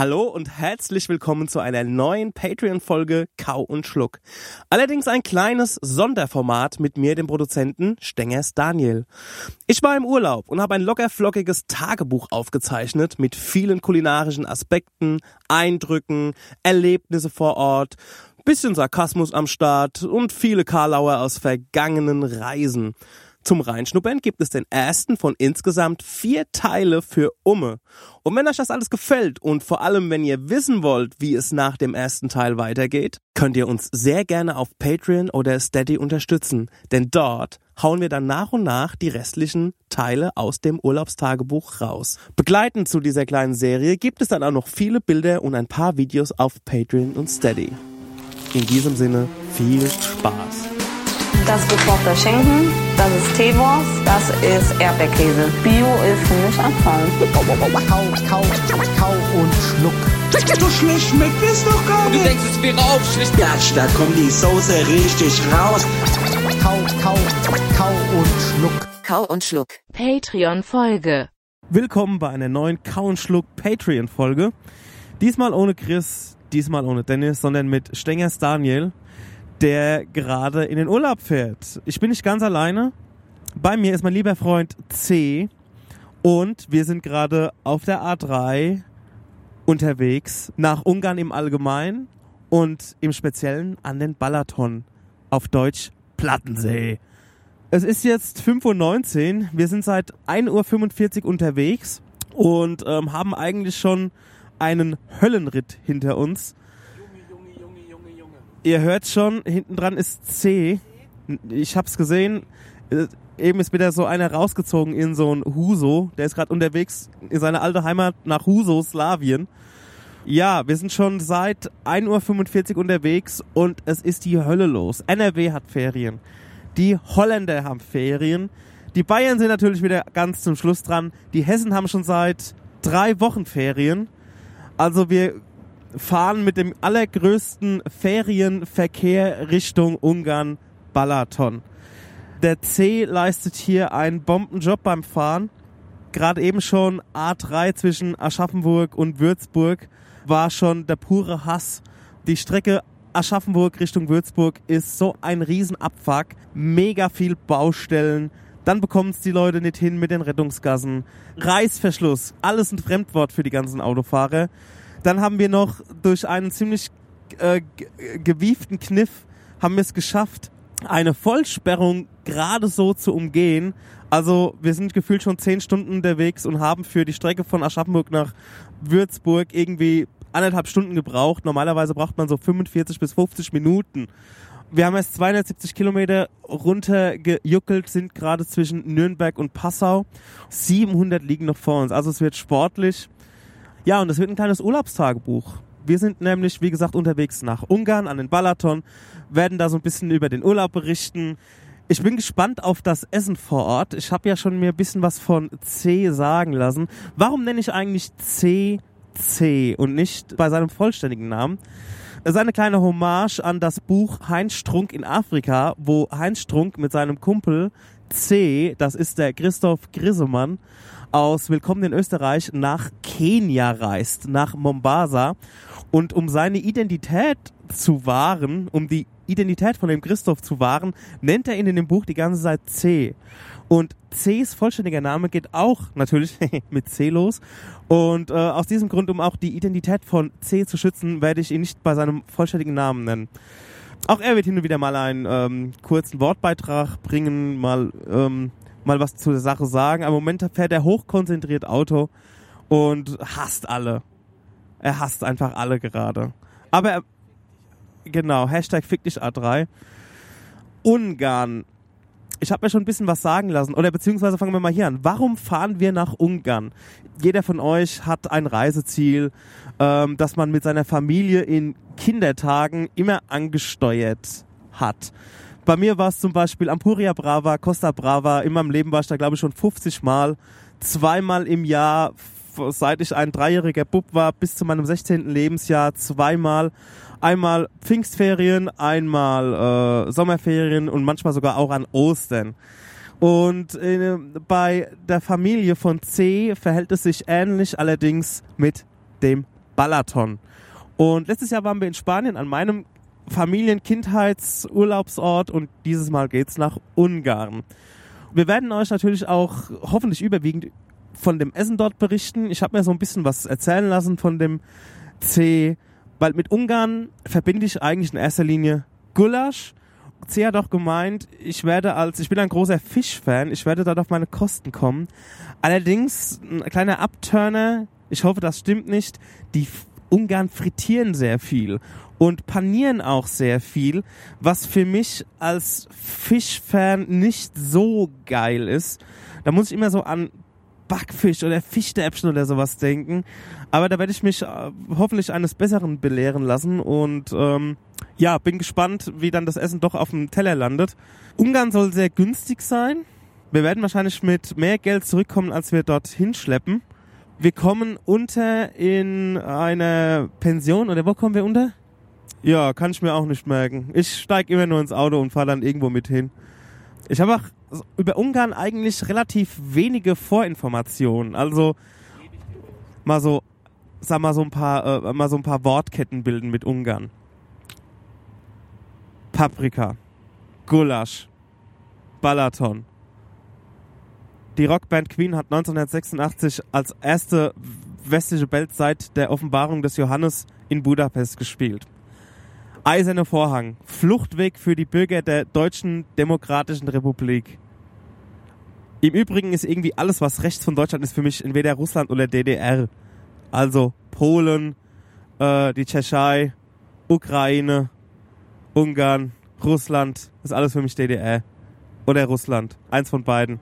Hallo und herzlich willkommen zu einer neuen Patreon-Folge Kau und Schluck. Allerdings ein kleines Sonderformat mit mir, dem Produzenten Stengers Daniel. Ich war im Urlaub und habe ein lockerflockiges Tagebuch aufgezeichnet mit vielen kulinarischen Aspekten, Eindrücken, Erlebnisse vor Ort, bisschen Sarkasmus am Start und viele Karlauer aus vergangenen Reisen. Zum Reinschnuppern gibt es den ersten von insgesamt vier Teile für Umme. Und wenn euch das alles gefällt und vor allem wenn ihr wissen wollt, wie es nach dem ersten Teil weitergeht, könnt ihr uns sehr gerne auf Patreon oder Steady unterstützen. Denn dort hauen wir dann nach und nach die restlichen Teile aus dem Urlaubstagebuch raus. Begleitend zu dieser kleinen Serie gibt es dann auch noch viele Bilder und ein paar Videos auf Patreon und Steady. In diesem Sinne viel Spaß. Das ist gekochter Schinken, das ist Teewurst, das ist Erdbeerkäse. Bio ist für mich Abfall. Kau, kau, kau und schluck. So schlecht schmeckt es doch gar Du nicht. denkst, es wäre auch schlecht. Gatsch, da kommt die Soße richtig raus. Kau, kau, kau und schluck. Kau und Schluck. Patreon-Folge. Willkommen bei einer neuen Kau und Schluck Patreon-Folge. Diesmal ohne Chris, diesmal ohne Dennis, sondern mit Stengers Daniel, der gerade in den Urlaub fährt. Ich bin nicht ganz alleine. Bei mir ist mein lieber Freund C. Und wir sind gerade auf der A3 unterwegs nach Ungarn im Allgemeinen und im Speziellen an den Balaton. Auf Deutsch Plattensee. Es ist jetzt 5.19 Uhr. Wir sind seit 1.45 Uhr unterwegs und ähm, haben eigentlich schon einen Höllenritt hinter uns. Ihr hört schon, hinten dran ist C. Ich hab's gesehen. Äh, Eben ist wieder so einer rausgezogen in so ein Huso. Der ist gerade unterwegs in seine alte Heimat nach Huso, Slawien. Ja, wir sind schon seit 1.45 Uhr unterwegs und es ist die Hölle los. NRW hat Ferien. Die Holländer haben Ferien. Die Bayern sind natürlich wieder ganz zum Schluss dran. Die Hessen haben schon seit drei Wochen Ferien. Also wir fahren mit dem allergrößten Ferienverkehr Richtung Ungarn Balaton. Der C leistet hier einen Bombenjob beim Fahren. Gerade eben schon A3 zwischen Aschaffenburg und Würzburg war schon der pure Hass. Die Strecke Aschaffenburg Richtung Würzburg ist so ein Riesenabfuck. Mega viel Baustellen. Dann bekommen es die Leute nicht hin mit den Rettungsgassen. Reißverschluss, alles ein Fremdwort für die ganzen Autofahrer. Dann haben wir noch durch einen ziemlich äh, ge- gewieften Kniff haben wir es geschafft, eine Vollsperrung gerade so zu umgehen. Also wir sind gefühlt schon zehn Stunden unterwegs und haben für die Strecke von Aschaffenburg nach Würzburg irgendwie anderthalb Stunden gebraucht. Normalerweise braucht man so 45 bis 50 Minuten. Wir haben erst 270 Kilometer runtergejuckelt, sind gerade zwischen Nürnberg und Passau. 700 liegen noch vor uns. Also es wird sportlich. Ja, und es wird ein kleines Urlaubstagebuch. Wir sind nämlich, wie gesagt, unterwegs nach Ungarn an den Balaton, werden da so ein bisschen über den Urlaub berichten. Ich bin gespannt auf das Essen vor Ort. Ich habe ja schon mir ein bisschen was von C sagen lassen. Warum nenne ich eigentlich C C und nicht bei seinem vollständigen Namen? Es ist eine kleine Hommage an das Buch Heinz Strunk in Afrika, wo Heinz Strunk mit seinem Kumpel C, das ist der Christoph Grissemann, aus Willkommen in Österreich nach Kenia reist, nach Mombasa. Und um seine Identität zu wahren, um die Identität von dem Christoph zu wahren, nennt er ihn in dem Buch die ganze Zeit C. Und Cs vollständiger Name geht auch natürlich mit C los. Und äh, aus diesem Grund, um auch die Identität von C zu schützen, werde ich ihn nicht bei seinem vollständigen Namen nennen. Auch er wird hin und wieder mal einen ähm, kurzen Wortbeitrag bringen, mal, ähm, mal was zu der Sache sagen. Am Moment fährt er hochkonzentriert Auto und hasst alle. Er hasst einfach alle gerade. Aber er, genau, Hashtag fick dich A3. Ungarn. Ich habe mir schon ein bisschen was sagen lassen. Oder beziehungsweise fangen wir mal hier an. Warum fahren wir nach Ungarn? Jeder von euch hat ein Reiseziel, ähm, das man mit seiner Familie in Kindertagen immer angesteuert hat. Bei mir war es zum Beispiel Ampuria Brava, Costa Brava. In meinem Leben war ich da, glaube ich, schon 50 Mal. Zweimal im Jahr, seit ich ein dreijähriger Bub war, bis zu meinem 16. Lebensjahr, zweimal. Einmal Pfingstferien, einmal äh, Sommerferien und manchmal sogar auch an Ostern. Und äh, bei der Familie von C verhält es sich ähnlich, allerdings mit dem Balaton. Und letztes Jahr waren wir in Spanien an meinem Familien-Kindheitsurlaubsort und dieses Mal geht's nach Ungarn. Wir werden euch natürlich auch hoffentlich überwiegend von dem Essen dort berichten. Ich habe mir so ein bisschen was erzählen lassen von dem C, weil mit Ungarn verbinde ich eigentlich in erster Linie Gulasch. C hat auch gemeint, ich werde als, ich bin ein großer Fischfan, ich werde dort auf meine Kosten kommen. Allerdings, ein kleiner Abturner, ich hoffe, das stimmt nicht, die Ungarn frittieren sehr viel und panieren auch sehr viel, was für mich als Fischfan nicht so geil ist. Da muss ich immer so an Backfisch oder Fischstäbchen oder sowas denken. Aber da werde ich mich äh, hoffentlich eines Besseren belehren lassen und ähm, ja, bin gespannt, wie dann das Essen doch auf dem Teller landet. Ungarn soll sehr günstig sein. Wir werden wahrscheinlich mit mehr Geld zurückkommen, als wir dorthin schleppen. Wir kommen unter in einer Pension oder wo kommen wir unter? Ja, kann ich mir auch nicht merken. Ich steige immer nur ins Auto und fahre dann irgendwo mit hin. Ich habe auch über Ungarn eigentlich relativ wenige Vorinformationen. Also mal so, sag mal so ein paar, äh, mal so ein paar Wortketten bilden mit Ungarn. Paprika, Gulasch, Balaton. Die Rockband Queen hat 1986 als erste westliche Band seit der Offenbarung des Johannes in Budapest gespielt. Eiserne Vorhang. Fluchtweg für die Bürger der Deutschen Demokratischen Republik. Im Übrigen ist irgendwie alles, was rechts von Deutschland ist, für mich entweder Russland oder DDR. Also Polen, äh, die Tschechei, Ukraine, Ungarn, Russland, ist alles für mich DDR. Oder Russland. Eins von beiden.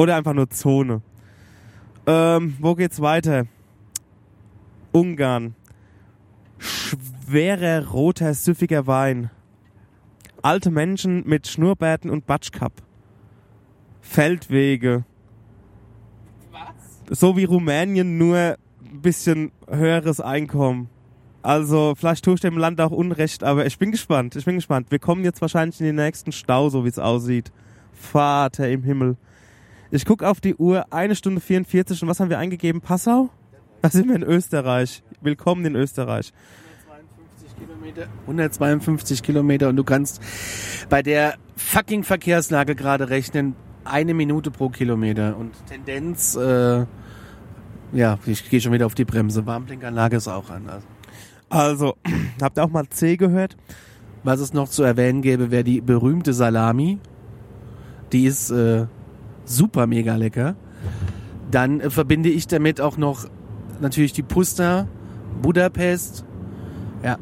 Oder einfach nur Zone. Ähm, wo geht's weiter? Ungarn. Schwerer, roter, süffiger Wein. Alte Menschen mit Schnurrbärten und Batschkap. Feldwege. Was? So wie Rumänien, nur ein bisschen höheres Einkommen. Also, vielleicht tue ich dem Land auch Unrecht, aber ich bin gespannt. Ich bin gespannt. Wir kommen jetzt wahrscheinlich in den nächsten Stau, so wie es aussieht. Vater im Himmel. Ich guck auf die Uhr, eine Stunde 44 und was haben wir eingegeben? Passau? Da sind wir in Österreich. Willkommen in Österreich. 152 Kilometer und du kannst bei der fucking Verkehrslage gerade rechnen, eine Minute pro Kilometer und Tendenz, äh, ja, ich gehe schon wieder auf die Bremse. Warnblinkanlage ist auch an. Also. Also, habt ihr auch mal C gehört? Was es noch zu erwähnen gäbe, wäre die berühmte Salami. Die ist äh, super mega lecker. Dann äh, verbinde ich damit auch noch natürlich die Pusta, Budapest. Ja.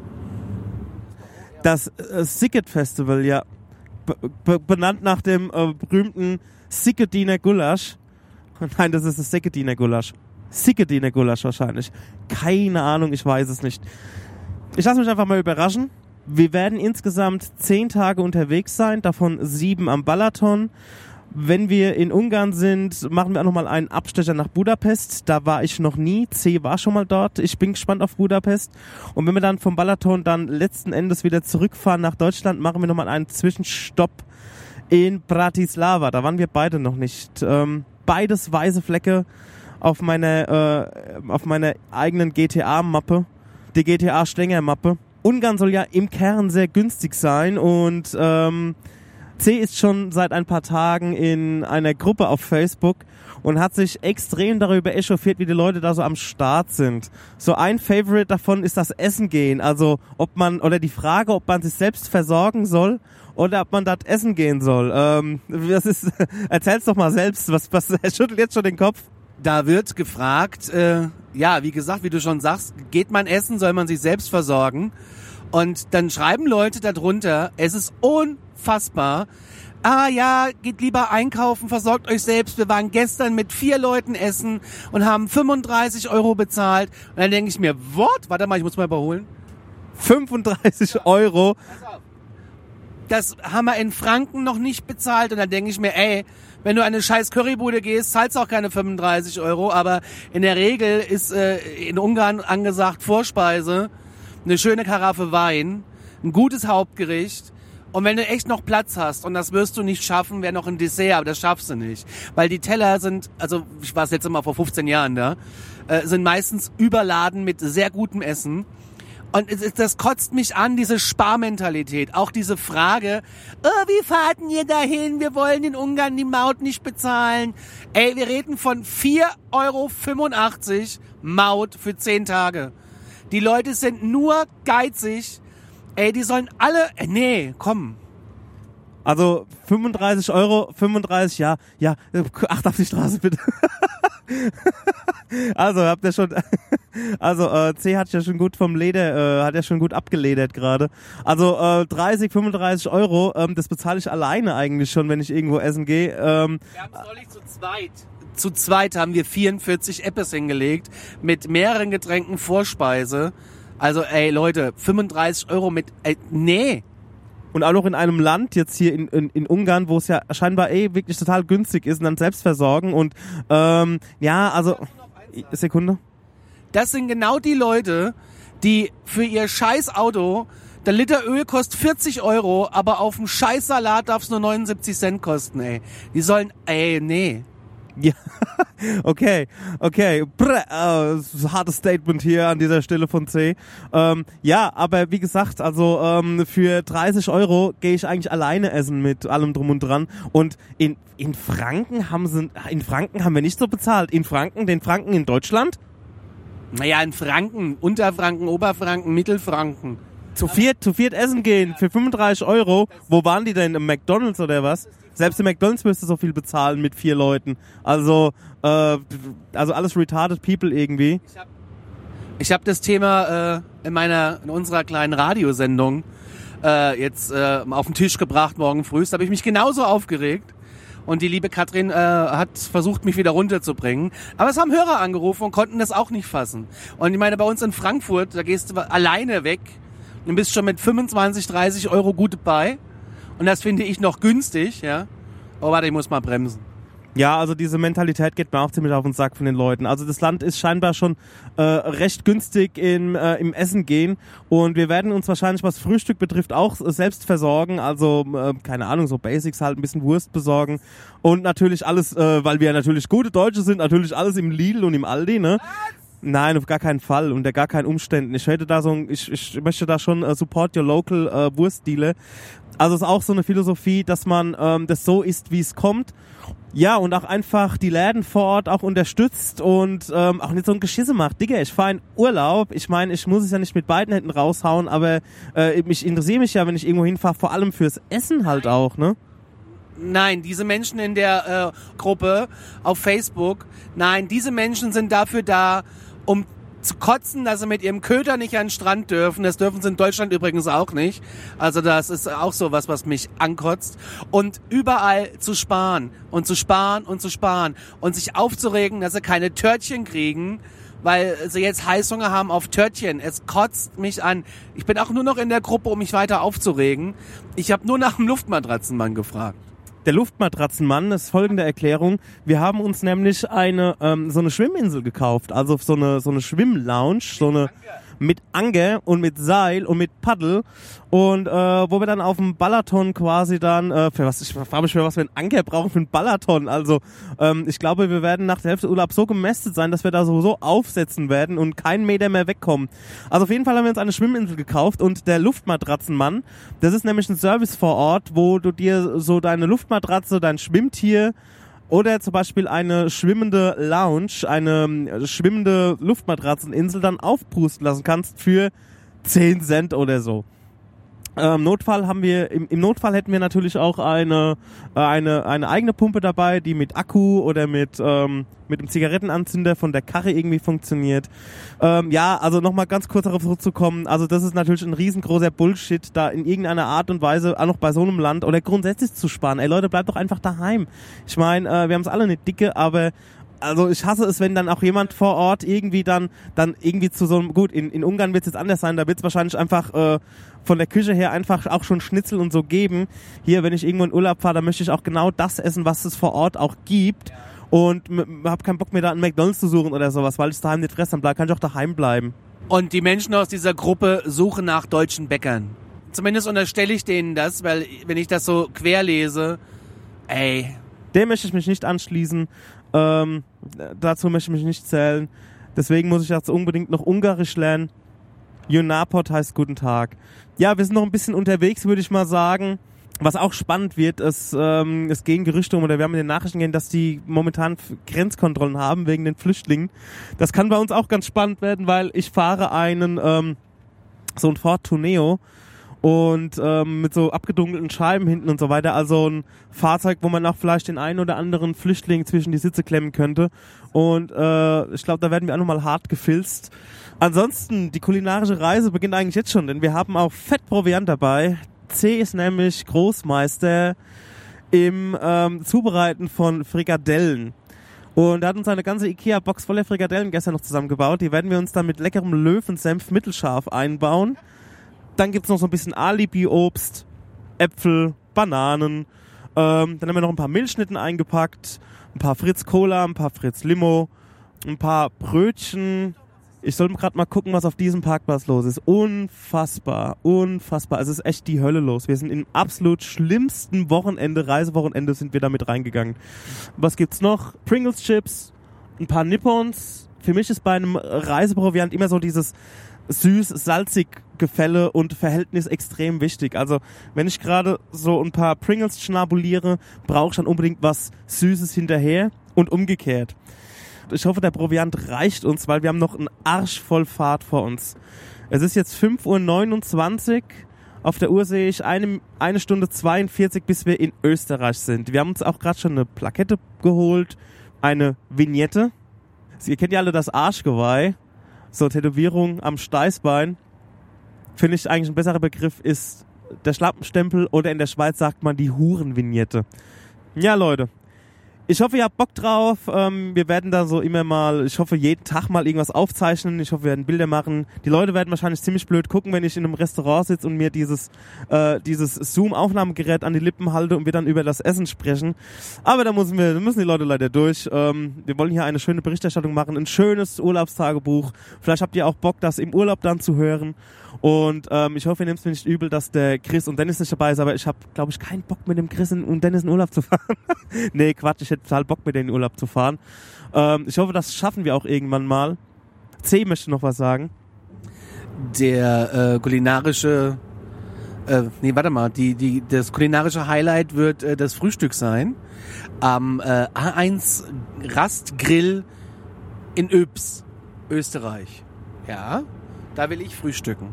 Das äh, Sicket Festival, ja. Be benannt nach dem äh, berühmten Sikkediner Gulasch. Nein, das ist das Sikkediner Gulasch. Sikkediner Gulasch wahrscheinlich. Keine Ahnung, ich weiß es nicht. Ich lasse mich einfach mal überraschen. Wir werden insgesamt zehn Tage unterwegs sein, davon sieben am Balaton. Wenn wir in Ungarn sind, machen wir auch nochmal einen Abstecher nach Budapest. Da war ich noch nie. C war schon mal dort. Ich bin gespannt auf Budapest. Und wenn wir dann vom Balaton dann letzten Endes wieder zurückfahren nach Deutschland, machen wir nochmal einen Zwischenstopp in Bratislava. Da waren wir beide noch nicht. Ähm, beides weiße Flecke auf meiner, äh, auf meiner eigenen GTA-Mappe. Die GTA-Schlänger-Mappe. Ungarn soll ja im Kern sehr günstig sein und ähm, C ist schon seit ein paar Tagen in einer Gruppe auf Facebook und hat sich extrem darüber echauffiert, wie die Leute da so am Start sind. So ein Favorite davon ist das Essen gehen. Also ob man, oder die Frage, ob man sich selbst versorgen soll oder ob man dort essen gehen soll. Ähm, das ist, erzähl's doch mal selbst, was, was, er schüttelt jetzt schon den Kopf. Da wird gefragt, äh, ja, wie gesagt, wie du schon sagst, geht man essen, soll man sich selbst versorgen? Und dann schreiben Leute darunter, es ist unfassbar. Ah ja, geht lieber einkaufen, versorgt euch selbst. Wir waren gestern mit vier Leuten essen und haben 35 Euro bezahlt. Und dann denke ich mir, what? Warte mal, ich muss mal überholen. 35 Euro. Das haben wir in Franken noch nicht bezahlt. Und dann denke ich mir, ey, wenn du eine scheiß Currybude gehst, zahlst du auch keine 35 Euro. Aber in der Regel ist äh, in Ungarn angesagt Vorspeise, eine schöne Karaffe Wein, ein gutes Hauptgericht. Und wenn du echt noch Platz hast, und das wirst du nicht schaffen, wäre noch ein Dessert, aber das schaffst du nicht. Weil die Teller sind, also ich war jetzt immer vor 15 Jahren da, äh, sind meistens überladen mit sehr gutem Essen. Und es- es- das kotzt mich an, diese Sparmentalität. Auch diese Frage, oh, wie fahrten ihr dahin? Wir wollen in Ungarn die Maut nicht bezahlen. Ey, wir reden von 4,85 Euro Maut für 10 Tage. Die Leute sind nur geizig. Ey, die sollen alle, äh, nee, komm. Also 35 Euro, 35, ja, ja, acht auf die Straße bitte. also habt ihr schon, also äh, C hat ja schon gut vom Leder, äh, hat ja schon gut abgeledert gerade. Also äh, 30, 35 Euro, ähm, das bezahle ich alleine eigentlich schon, wenn ich irgendwo essen gehe. Ähm, Wir haben es neulich zu zweit. Zu zweit haben wir 44 Appes hingelegt mit mehreren Getränken Vorspeise. Also, ey, Leute, 35 Euro mit, ey, nee. und auch noch in einem Land, jetzt hier in, in, in Ungarn, wo es ja scheinbar eh wirklich total günstig ist und dann selbst versorgen und ähm, ja, also Sekunde. Das sind genau die Leute, die für ihr scheiß Auto, der Liter Öl kostet 40 Euro, aber auf dem scheiß Salat darf es nur 79 Cent kosten, ey. Die sollen, ey, nee. Ja, okay, okay. Brr, äh, hartes Statement hier an dieser Stelle von C. Ähm, ja, aber wie gesagt, also ähm, für 30 Euro gehe ich eigentlich alleine essen mit allem drum und dran. Und in, in Franken haben sie, in Franken haben wir nicht so bezahlt. In Franken, den Franken in Deutschland? Naja, in Franken, Unterfranken, Oberfranken, Mittelfranken. Zu viert, zu viert essen gehen für 35 Euro. Wo waren die denn? Im McDonalds oder was? Selbst im McDonalds müsste so viel bezahlen mit vier Leuten. Also, äh, also alles retarded people irgendwie. Ich habe das Thema äh, in meiner, in unserer kleinen Radiosendung äh, jetzt äh, auf den Tisch gebracht morgen früh. Da habe ich mich genauso aufgeregt. Und die liebe Katrin äh, hat versucht, mich wieder runterzubringen. Aber es haben Hörer angerufen und konnten das auch nicht fassen. Und ich meine, bei uns in Frankfurt, da gehst du alleine weg und bist schon mit 25, 30 Euro gut dabei. Und das finde ich noch günstig, ja. Oh, warte, ich muss mal bremsen. Ja, also diese Mentalität geht mir auch ziemlich auf den Sack von den Leuten. Also das Land ist scheinbar schon äh, recht günstig im, äh, im Essen gehen und wir werden uns wahrscheinlich, was Frühstück betrifft, auch selbst versorgen. Also äh, keine Ahnung, so Basics halt, ein bisschen Wurst besorgen und natürlich alles, äh, weil wir natürlich gute Deutsche sind, natürlich alles im Lidl und im Aldi, ne? Nein, auf gar keinen Fall, unter gar keinen Umständen. Ich hätte da so, ein, ich, ich möchte da schon äh, support your local äh, Wurstdealer. Also es ist auch so eine Philosophie, dass man ähm, das so isst, wie es kommt. Ja, und auch einfach die Läden vor Ort auch unterstützt und ähm, auch nicht so ein Geschisse macht. Digga, ich fahre in Urlaub. Ich meine, ich muss es ja nicht mit beiden Händen raushauen, aber äh, ich interessiere mich ja, wenn ich irgendwo hinfahre, vor allem fürs Essen halt auch, ne? Nein, diese Menschen in der äh, Gruppe auf Facebook, nein, diese Menschen sind dafür da, um zu kotzen, dass sie mit ihrem Köter nicht an den Strand dürfen. Das dürfen sie in Deutschland übrigens auch nicht. Also das ist auch so was, was mich ankotzt. Und überall zu sparen und zu sparen und zu sparen und sich aufzuregen, dass sie keine Törtchen kriegen, weil sie jetzt Heißhunger haben auf Törtchen. Es kotzt mich an. Ich bin auch nur noch in der Gruppe, um mich weiter aufzuregen. Ich habe nur nach dem Luftmatratzenmann gefragt. Der Luftmatratzenmann ist folgende Erklärung. Wir haben uns nämlich eine ähm, so eine Schwimminsel gekauft, also so eine so eine Schwimmlounge, so eine mit Anker und mit Seil und mit Paddel. Und äh, wo wir dann auf dem Balaton quasi dann äh, für was ich frage mich für was wir einen Anker brauchen für einen Balaton. Also ähm, ich glaube wir werden nach der Hälfte Urlaub so gemästet sein dass wir da sowieso aufsetzen werden und keinen Meter mehr wegkommen. Also auf jeden Fall haben wir uns eine Schwimminsel gekauft und der Luftmatratzenmann das ist nämlich ein Service vor Ort wo du dir so deine Luftmatratze dein Schwimmtier oder zum Beispiel eine schwimmende Lounge, eine äh, schwimmende Luftmatratzeninsel dann aufpusten lassen kannst für 10 Cent oder so. Ähm, Notfall haben wir, im, im Notfall hätten wir natürlich auch eine, äh, eine, eine eigene Pumpe dabei, die mit Akku oder mit, ähm, mit einem Zigarettenanzünder von der Karre irgendwie funktioniert. Ähm, ja, also nochmal ganz kurz darauf zurückzukommen. Also das ist natürlich ein riesengroßer Bullshit, da in irgendeiner Art und Weise auch noch bei so einem Land oder grundsätzlich zu sparen. Ey Leute, bleibt doch einfach daheim. Ich meine, äh, wir haben es alle nicht dicke, aber also ich hasse es, wenn dann auch jemand vor Ort irgendwie dann dann irgendwie zu so einem gut in, in Ungarn wird es jetzt anders sein, da wird es wahrscheinlich einfach äh, von der Küche her einfach auch schon Schnitzel und so geben. Hier, wenn ich irgendwo in Urlaub fahre, dann möchte ich auch genau das essen, was es vor Ort auch gibt. Und habe keinen Bock mir da einen McDonalds zu suchen oder sowas, weil ich daheim nicht fresse, dann bleib, kann ich auch daheim bleiben. Und die Menschen aus dieser Gruppe suchen nach deutschen Bäckern. Zumindest unterstelle ich denen das, weil wenn ich das so querlese, ey, Dem möchte ich mich nicht anschließen. Ähm, dazu möchte ich mich nicht zählen. Deswegen muss ich jetzt unbedingt noch Ungarisch lernen. Junapot heißt guten Tag. Ja, wir sind noch ein bisschen unterwegs, würde ich mal sagen. Was auch spannend wird, ist, ähm, es gehen Gerüchte um, oder wir haben in den Nachrichten gehen, dass die momentan Grenzkontrollen haben wegen den Flüchtlingen. Das kann bei uns auch ganz spannend werden, weil ich fahre einen, ähm, so ein Ford Tourneo und ähm, mit so abgedunkelten Scheiben hinten und so weiter. Also ein Fahrzeug, wo man auch vielleicht den einen oder anderen Flüchtling zwischen die Sitze klemmen könnte. Und äh, ich glaube, da werden wir auch nochmal hart gefilzt. Ansonsten, die kulinarische Reise beginnt eigentlich jetzt schon, denn wir haben auch Fettproviant dabei. C ist nämlich Großmeister im ähm, Zubereiten von Frikadellen. Und er hat uns eine ganze Ikea-Box voller Frikadellen gestern noch zusammengebaut. Die werden wir uns dann mit leckerem Löwensenf mittelscharf einbauen. Dann gibt's noch so ein bisschen Alibi-Obst, Äpfel, Bananen. Ähm, dann haben wir noch ein paar Milchschnitten eingepackt, ein paar Fritz Cola, ein paar Fritz Limo, ein paar Brötchen. Ich sollte gerade mal gucken, was auf diesem Parkplatz los ist. Unfassbar, unfassbar. Es ist echt die Hölle los. Wir sind im absolut schlimmsten Wochenende, Reisewochenende sind wir damit reingegangen. Was gibt's noch? Pringles Chips, ein paar Nippons. Für mich ist bei einem Reiseproviant immer so dieses süß-salzig Gefälle und Verhältnis extrem wichtig. Also wenn ich gerade so ein paar Pringles schnabuliere, brauche ich dann unbedingt was Süßes hinterher und umgekehrt. Ich hoffe, der Proviant reicht uns, weil wir haben noch einen Arsch voll Fahrt vor uns. Es ist jetzt 5.29 Uhr. Auf der Uhr sehe ich eine, eine Stunde 42, bis wir in Österreich sind. Wir haben uns auch gerade schon eine Plakette geholt, eine Vignette. Ihr kennt ja alle das Arschgeweih, so Tätowierung am Steißbein. Finde ich eigentlich ein besserer Begriff ist der Schlappenstempel oder in der Schweiz sagt man die Hurenvignette. Ja, Leute. Ich hoffe, ihr habt Bock drauf. Ähm, wir werden da so immer mal, ich hoffe, jeden Tag mal irgendwas aufzeichnen. Ich hoffe, wir werden Bilder machen. Die Leute werden wahrscheinlich ziemlich blöd gucken, wenn ich in einem Restaurant sitze und mir dieses, äh, dieses Zoom-Aufnahmegerät an die Lippen halte und wir dann über das Essen sprechen. Aber da müssen wir, da müssen die Leute leider durch. Ähm, wir wollen hier eine schöne Berichterstattung machen, ein schönes Urlaubstagebuch. Vielleicht habt ihr auch Bock, das im Urlaub dann zu hören. Und ähm, ich hoffe, ihr nehmt es mir nicht übel, dass der Chris und Dennis nicht dabei ist, aber ich habe, glaube ich, keinen Bock mit dem Chris und Dennis in Urlaub zu fahren. nee, Quatsch, ich hätte total Bock mit denen in Urlaub zu fahren. Ähm, ich hoffe, das schaffen wir auch irgendwann mal. C möchte noch was sagen. Der äh, kulinarische, äh, nee, warte mal, die, die, das kulinarische Highlight wird äh, das Frühstück sein. Am äh, A1 Rastgrill in Öps, Österreich. Ja, da will ich frühstücken.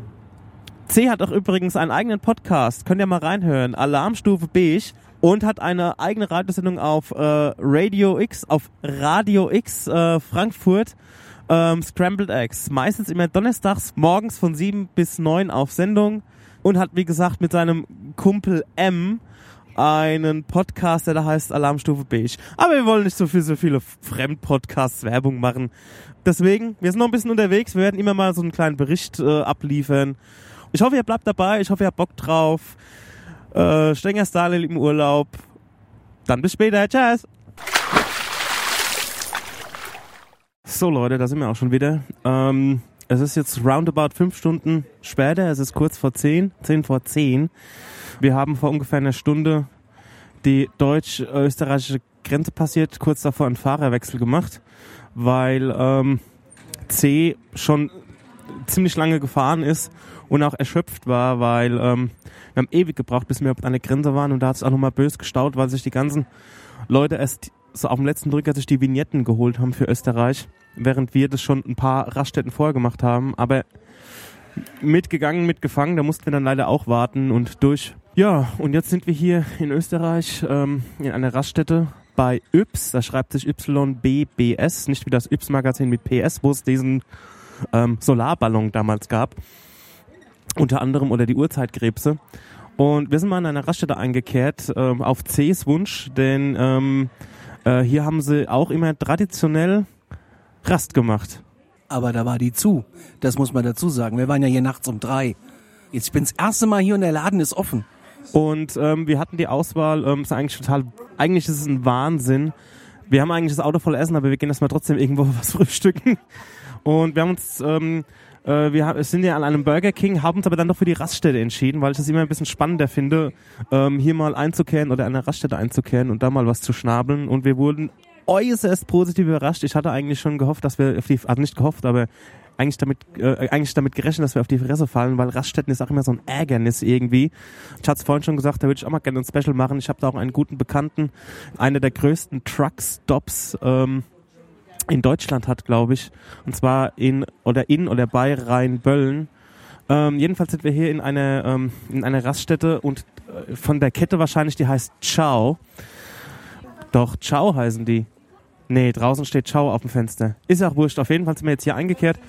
C hat auch übrigens einen eigenen Podcast, könnt ihr mal reinhören, Alarmstufe Beige und hat eine eigene Radiosendung auf äh, Radio X, auf Radio X äh, Frankfurt, ähm, Scrambled Eggs. Meistens immer donnerstags morgens von 7 bis 9 auf Sendung und hat wie gesagt mit seinem Kumpel M einen Podcast, der da heißt Alarmstufe Beige. Aber wir wollen nicht so viel, so viele Fremdpodcasts Werbung machen. Deswegen, wir sind noch ein bisschen unterwegs. Wir werden immer mal so einen kleinen Bericht äh, abliefern. Ich hoffe, ihr bleibt dabei. Ich hoffe, ihr habt Bock drauf. Äh, Stenger Starlil im Urlaub. Dann bis später. Tschüss. So Leute, da sind wir auch schon wieder. Ähm, es ist jetzt roundabout fünf Stunden später. Es ist kurz vor zehn, zehn vor zehn. Wir haben vor ungefähr einer Stunde die deutsch-österreichische Grenze passiert, kurz davor einen Fahrerwechsel gemacht, weil ähm, C schon ziemlich lange gefahren ist und auch erschöpft war, weil ähm, wir haben ewig gebraucht, bis wir an der Grenze waren und da hat es auch nochmal bös gestaut, weil sich die ganzen Leute erst so auf dem letzten Drücker sich die Vignetten geholt haben für Österreich, während wir das schon ein paar Raststätten vorher gemacht haben, aber mitgegangen, mitgefangen, da mussten wir dann leider auch warten und durch. Ja, und jetzt sind wir hier in Österreich ähm, in einer Raststätte bei Yps, da schreibt sich YBBS, nicht wie das Yps-Magazin mit PS, wo es diesen ähm, Solarballon damals gab, unter anderem oder die Urzeitkrebse. Und wir sind mal in einer Raststätte eingekehrt, ähm, auf Cs Wunsch, denn ähm, äh, hier haben sie auch immer traditionell Rast gemacht. Aber da war die zu. Das muss man dazu sagen. Wir waren ja hier nachts um drei. Jetzt, ich bin das erste Mal hier und der Laden ist offen. Und ähm, wir hatten die Auswahl, ähm, ist eigentlich total, eigentlich ist es ein Wahnsinn. Wir haben eigentlich das Auto voll Essen, aber wir gehen erstmal trotzdem irgendwo was frühstücken. Und wir haben uns, ähm, äh, wir sind ja an einem Burger King, haben uns aber dann doch für die Raststätte entschieden, weil ich das immer ein bisschen spannender finde, ähm, hier mal einzukehren oder an der Raststätte einzukehren und da mal was zu schnabeln. Und wir wurden äußerst positiv überrascht. Ich hatte eigentlich schon gehofft, dass wir also nicht gehofft, aber eigentlich damit, äh, eigentlich damit gerechnet, dass wir auf die Fresse fallen, weil Raststätten ist auch immer so ein Ärgernis irgendwie. Ich hatte es vorhin schon gesagt, da würde ich auch mal gerne ein Special machen. Ich habe da auch einen guten Bekannten, einer der größten Truckstops ähm, in Deutschland hat, glaube ich. Und zwar in oder in oder bei Rheinböllen. Ähm, jedenfalls sind wir hier in einer, ähm, in einer Raststätte und äh, von der Kette wahrscheinlich, die heißt Ciao. Doch, Ciao heißen die. Nee, draußen steht Ciao auf dem Fenster. Ist auch wurscht. Auf jeden Fall sind wir jetzt hier eingekehrt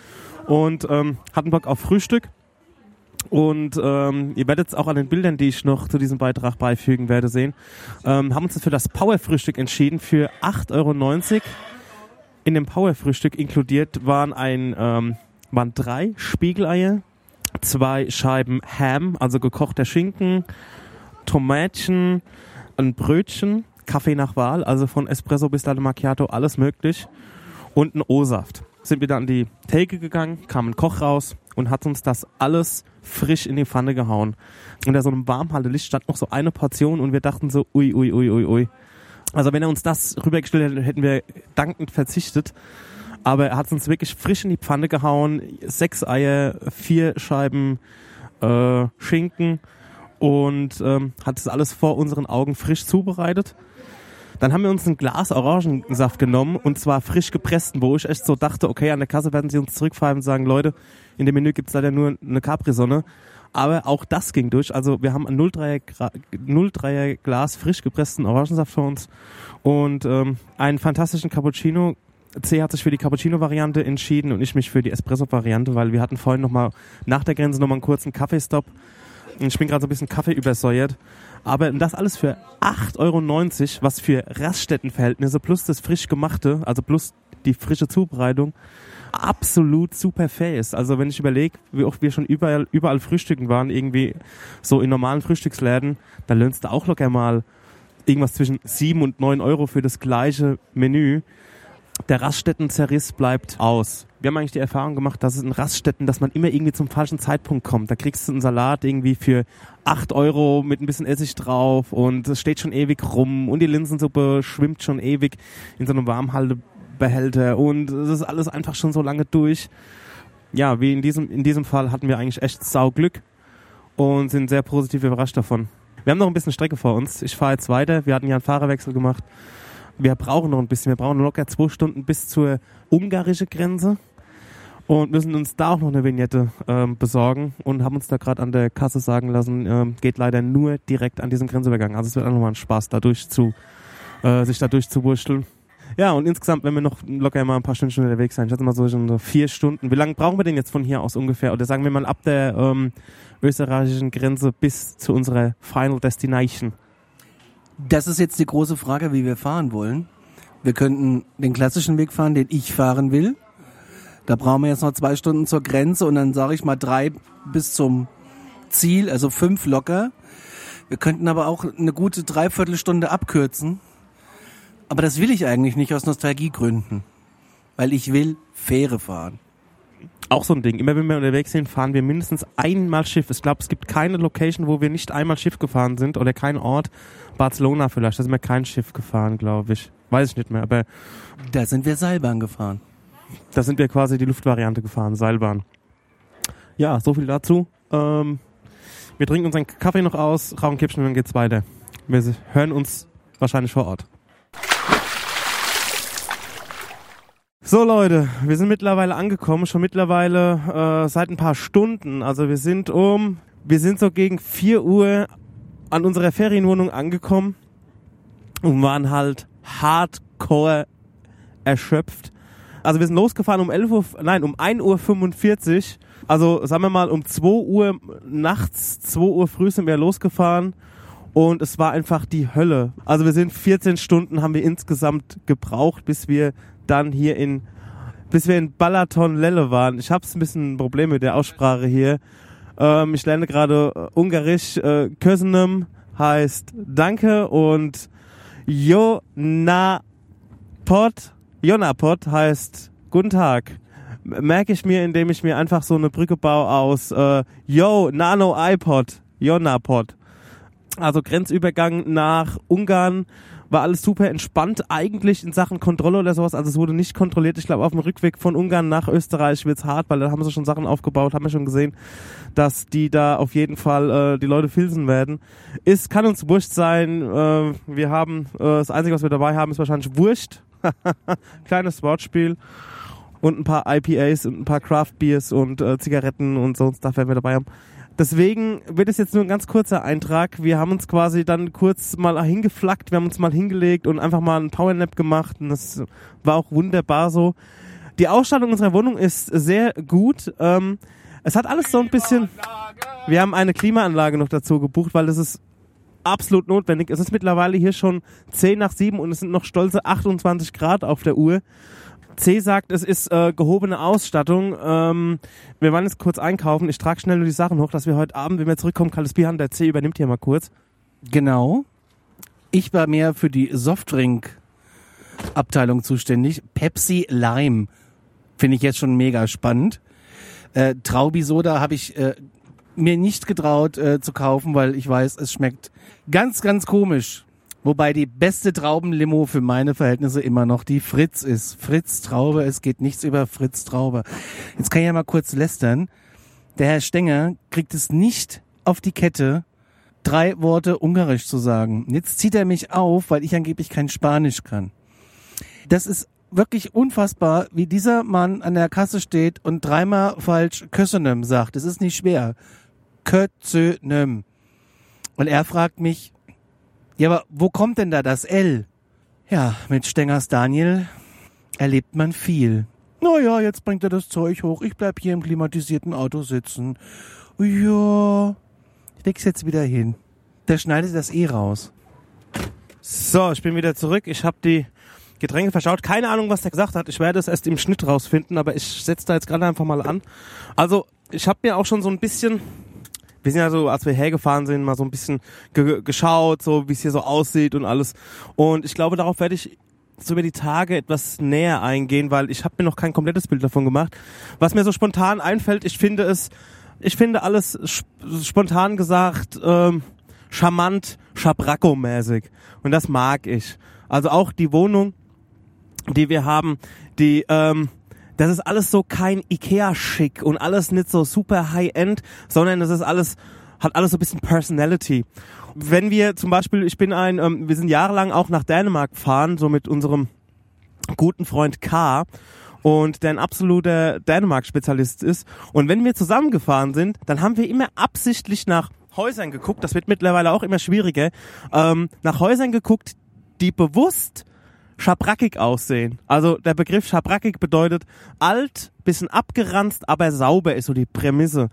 und ähm, hatten Bock auf Frühstück. Und ähm, ihr werdet es auch an den Bildern, die ich noch zu diesem Beitrag beifügen werde, sehen. Ähm, haben uns für das Power-Frühstück entschieden für 8,90 Euro. In dem Power-Frühstück inkludiert waren ein ähm, waren drei Spiegeleier, zwei Scheiben Ham, also gekochter Schinken, Tomätchen, ein Brötchen, Kaffee nach Wahl, also von Espresso bis Latte Macchiato, alles möglich und ein O-Saft. Sind wir dann an die Theke gegangen, kam ein Koch raus und hat uns das alles frisch in die Pfanne gehauen. Unter so einem Warmhaltelicht stand noch so eine Portion und wir dachten so, ui, ui, ui, ui, ui. Also wenn er uns das rübergestellt hätte, hätten wir dankend verzichtet. Aber er hat uns wirklich frisch in die Pfanne gehauen. Sechs Eier, vier Scheiben äh, Schinken und ähm, hat das alles vor unseren Augen frisch zubereitet. Dann haben wir uns ein Glas Orangensaft genommen und zwar frisch gepressten, wo ich echt so dachte, okay, an der Kasse werden sie uns zurückfallen und sagen, Leute, in dem Menü gibt's leider nur eine Capri-Sonne. Aber auch das ging durch. Also wir haben ein 0,3er, Gra 0,3er Glas frisch gepressten Orangensaft für uns und ähm, einen fantastischen Cappuccino. C hat sich für die Cappuccino-Variante entschieden und ich mich für die Espresso-Variante, weil wir hatten vorhin nochmal nach der Grenze nochmal einen kurzen Kaffeestopp. Ich bin gerade so ein bisschen Kaffee übersäuert. Aber das alles für 8,90 Euro, was für Raststättenverhältnisse plus das frisch gemachte, also plus die frische Zubereitung, absolut super fair ist. Also wenn ich überlege, wie oft wir schon überall, überall frühstücken waren, irgendwie so in normalen Frühstücksläden, da löhnst du auch locker mal irgendwas zwischen 7 und 9 Euro für das gleiche Menü. Der Raststättenzerriss bleibt aus. Wir haben eigentlich die Erfahrung gemacht, dass es in Raststätten, dass man immer irgendwie zum falschen Zeitpunkt kommt. Da kriegst du einen Salat irgendwie für 8 Euro mit ein bisschen Essig drauf und es steht schon ewig rum und die Linsensuppe schwimmt schon ewig in so einem Warmhaltebehälter und es ist alles einfach schon so lange durch. Ja, wie in diesem, in diesem Fall hatten wir eigentlich echt Sauglück und sind sehr positiv überrascht davon. Wir haben noch ein bisschen Strecke vor uns. Ich fahre jetzt weiter. Wir hatten ja einen Fahrerwechsel gemacht. Wir brauchen noch ein bisschen. Wir brauchen locker zwei Stunden bis zur ungarischen Grenze und müssen uns da auch noch eine Vignette ähm, besorgen und haben uns da gerade an der Kasse sagen lassen, ähm, geht leider nur direkt an diesem Grenzübergang. Also es wird auch nochmal ein Spaß, da durch zu, äh, sich da durchzuwurschteln. Ja, und insgesamt, wenn wir noch locker mal ein paar Stunden unterwegs sein, ich hatte mal so schon so vier Stunden. Wie lange brauchen wir denn jetzt von hier aus ungefähr? Oder sagen wir mal ab der ähm, österreichischen Grenze bis zu unserer Final Destination? Das ist jetzt die große Frage, wie wir fahren wollen. Wir könnten den klassischen Weg fahren, den ich fahren will. Da brauchen wir jetzt noch zwei Stunden zur Grenze und dann sage ich mal drei bis zum Ziel, also fünf locker. Wir könnten aber auch eine gute Dreiviertelstunde abkürzen. Aber das will ich eigentlich nicht aus Nostalgiegründen. Weil ich will Fähre fahren. Auch so ein Ding. Immer wenn wir unterwegs sind, fahren wir mindestens einmal Schiff. Ich glaube, es gibt keine Location, wo wir nicht einmal Schiff gefahren sind oder kein Ort. Barcelona vielleicht, da sind wir kein Schiff gefahren, glaube ich. Weiß ich nicht mehr, aber Da sind wir Seilbahn gefahren. da sind wir quasi die Luftvariante gefahren, Seilbahn. Ja, so viel dazu. Ähm, wir trinken unseren Kaffee noch aus, rauchen Kippchen und dann geht's weiter. Wir hören uns wahrscheinlich vor Ort. So Leute, wir sind mittlerweile angekommen, schon mittlerweile äh, seit ein paar Stunden. Also wir sind um, wir sind so gegen 4 Uhr an unserer Ferienwohnung angekommen und waren halt hardcore erschöpft. Also wir sind losgefahren um 11 Uhr, nein, um 1 Uhr 45. Also sagen wir mal um 2 Uhr nachts, 2 Uhr früh sind wir losgefahren und es war einfach die Hölle. Also wir sind 14 Stunden haben wir insgesamt gebraucht, bis wir dann hier in bis wir in Balaton Lelle waren. Ich habe ein bisschen ein Problem mit der Aussprache hier. Ähm, ich lerne gerade äh, Ungarisch. Äh, Kösenem heißt Danke und Jonapot, Jonapot heißt Guten Tag. Merke ich mir, indem ich mir einfach so eine Brücke baue aus äh, Yo, Nano iPod, Jonapot. Also Grenzübergang nach Ungarn war alles super entspannt eigentlich in Sachen Kontrolle oder sowas. Also es wurde nicht kontrolliert. Ich glaube, auf dem Rückweg von Ungarn nach Österreich wird's hart, weil da haben sie schon Sachen aufgebaut, haben wir schon gesehen, dass die da auf jeden Fall äh, die Leute filzen werden. Ist, kann uns Wurst sein. Äh, wir haben, äh, das Einzige, was wir dabei haben, ist wahrscheinlich Wurst. Kleines Wortspiel. Und ein paar IPAs und ein paar Craft Beers und äh, Zigaretten und so Stuff werden wir dabei haben. Deswegen wird es jetzt nur ein ganz kurzer Eintrag. Wir haben uns quasi dann kurz mal hingeflackt, wir haben uns mal hingelegt und einfach mal einen Powernap gemacht und das war auch wunderbar so. Die Ausstattung unserer Wohnung ist sehr gut. Ähm, es hat alles so ein bisschen... Wir haben eine Klimaanlage noch dazu gebucht, weil das ist absolut notwendig. Es ist mittlerweile hier schon 10 nach 7 und es sind noch stolze 28 Grad auf der Uhr. C sagt, es ist äh, gehobene Ausstattung. Ähm, wir wollen jetzt kurz einkaufen. Ich trage schnell nur die Sachen hoch, dass wir heute Abend, wenn wir zurückkommen, kaltes Bier haben. Der C übernimmt hier mal kurz. Genau. Ich war mehr für die Softdrink-Abteilung zuständig. Pepsi Lime finde ich jetzt schon mega spannend. Äh, Traubi-Soda habe ich äh, mir nicht getraut äh, zu kaufen, weil ich weiß, es schmeckt ganz, ganz komisch. Wobei die beste Traubenlimo für meine Verhältnisse immer noch die Fritz ist. Fritz Traube, es geht nichts über Fritz Traube. Jetzt kann ich ja mal kurz lästern. Der Herr Stenger kriegt es nicht auf die Kette, drei Worte Ungarisch zu sagen. Jetzt zieht er mich auf, weil ich angeblich kein Spanisch kann. Das ist wirklich unfassbar, wie dieser Mann an der Kasse steht und dreimal falsch Kösenem sagt. Es ist nicht schwer. Kösenem. Und er fragt mich, ja, aber wo kommt denn da das L? Ja, mit Stengers Daniel erlebt man viel. Naja, jetzt bringt er das Zeug hoch. Ich bleib hier im klimatisierten Auto sitzen. Ja, ich leg's jetzt wieder hin. Der schneidet das eh raus. So, ich bin wieder zurück. Ich habe die Getränke verschaut. Keine Ahnung, was der gesagt hat. Ich werde es erst im Schnitt rausfinden, aber ich setze da jetzt gerade einfach mal an. Also, ich habe mir auch schon so ein bisschen wir sind ja so, als wir hergefahren sind, mal so ein bisschen ge geschaut, so wie es hier so aussieht und alles. Und ich glaube, darauf werde ich so über die Tage etwas näher eingehen, weil ich habe mir noch kein komplettes Bild davon gemacht. Was mir so spontan einfällt, ich finde es, ich finde alles sp spontan gesagt ähm, charmant, schabracko-mäßig. Und das mag ich. Also auch die Wohnung, die wir haben, die ähm, das ist alles so kein Ikea-Schick und alles nicht so super High-End, sondern das ist alles, hat alles so ein bisschen Personality. Wenn wir zum Beispiel, ich bin ein, ähm, wir sind jahrelang auch nach Dänemark gefahren, so mit unserem guten Freund K und der ein absoluter Dänemark-Spezialist ist. Und wenn wir zusammengefahren sind, dann haben wir immer absichtlich nach Häusern geguckt, das wird mittlerweile auch immer schwieriger, ähm, nach Häusern geguckt, die bewusst schabrackig aussehen. Also der Begriff schabrackig bedeutet alt, bisschen abgeranzt, aber sauber ist so die Prämisse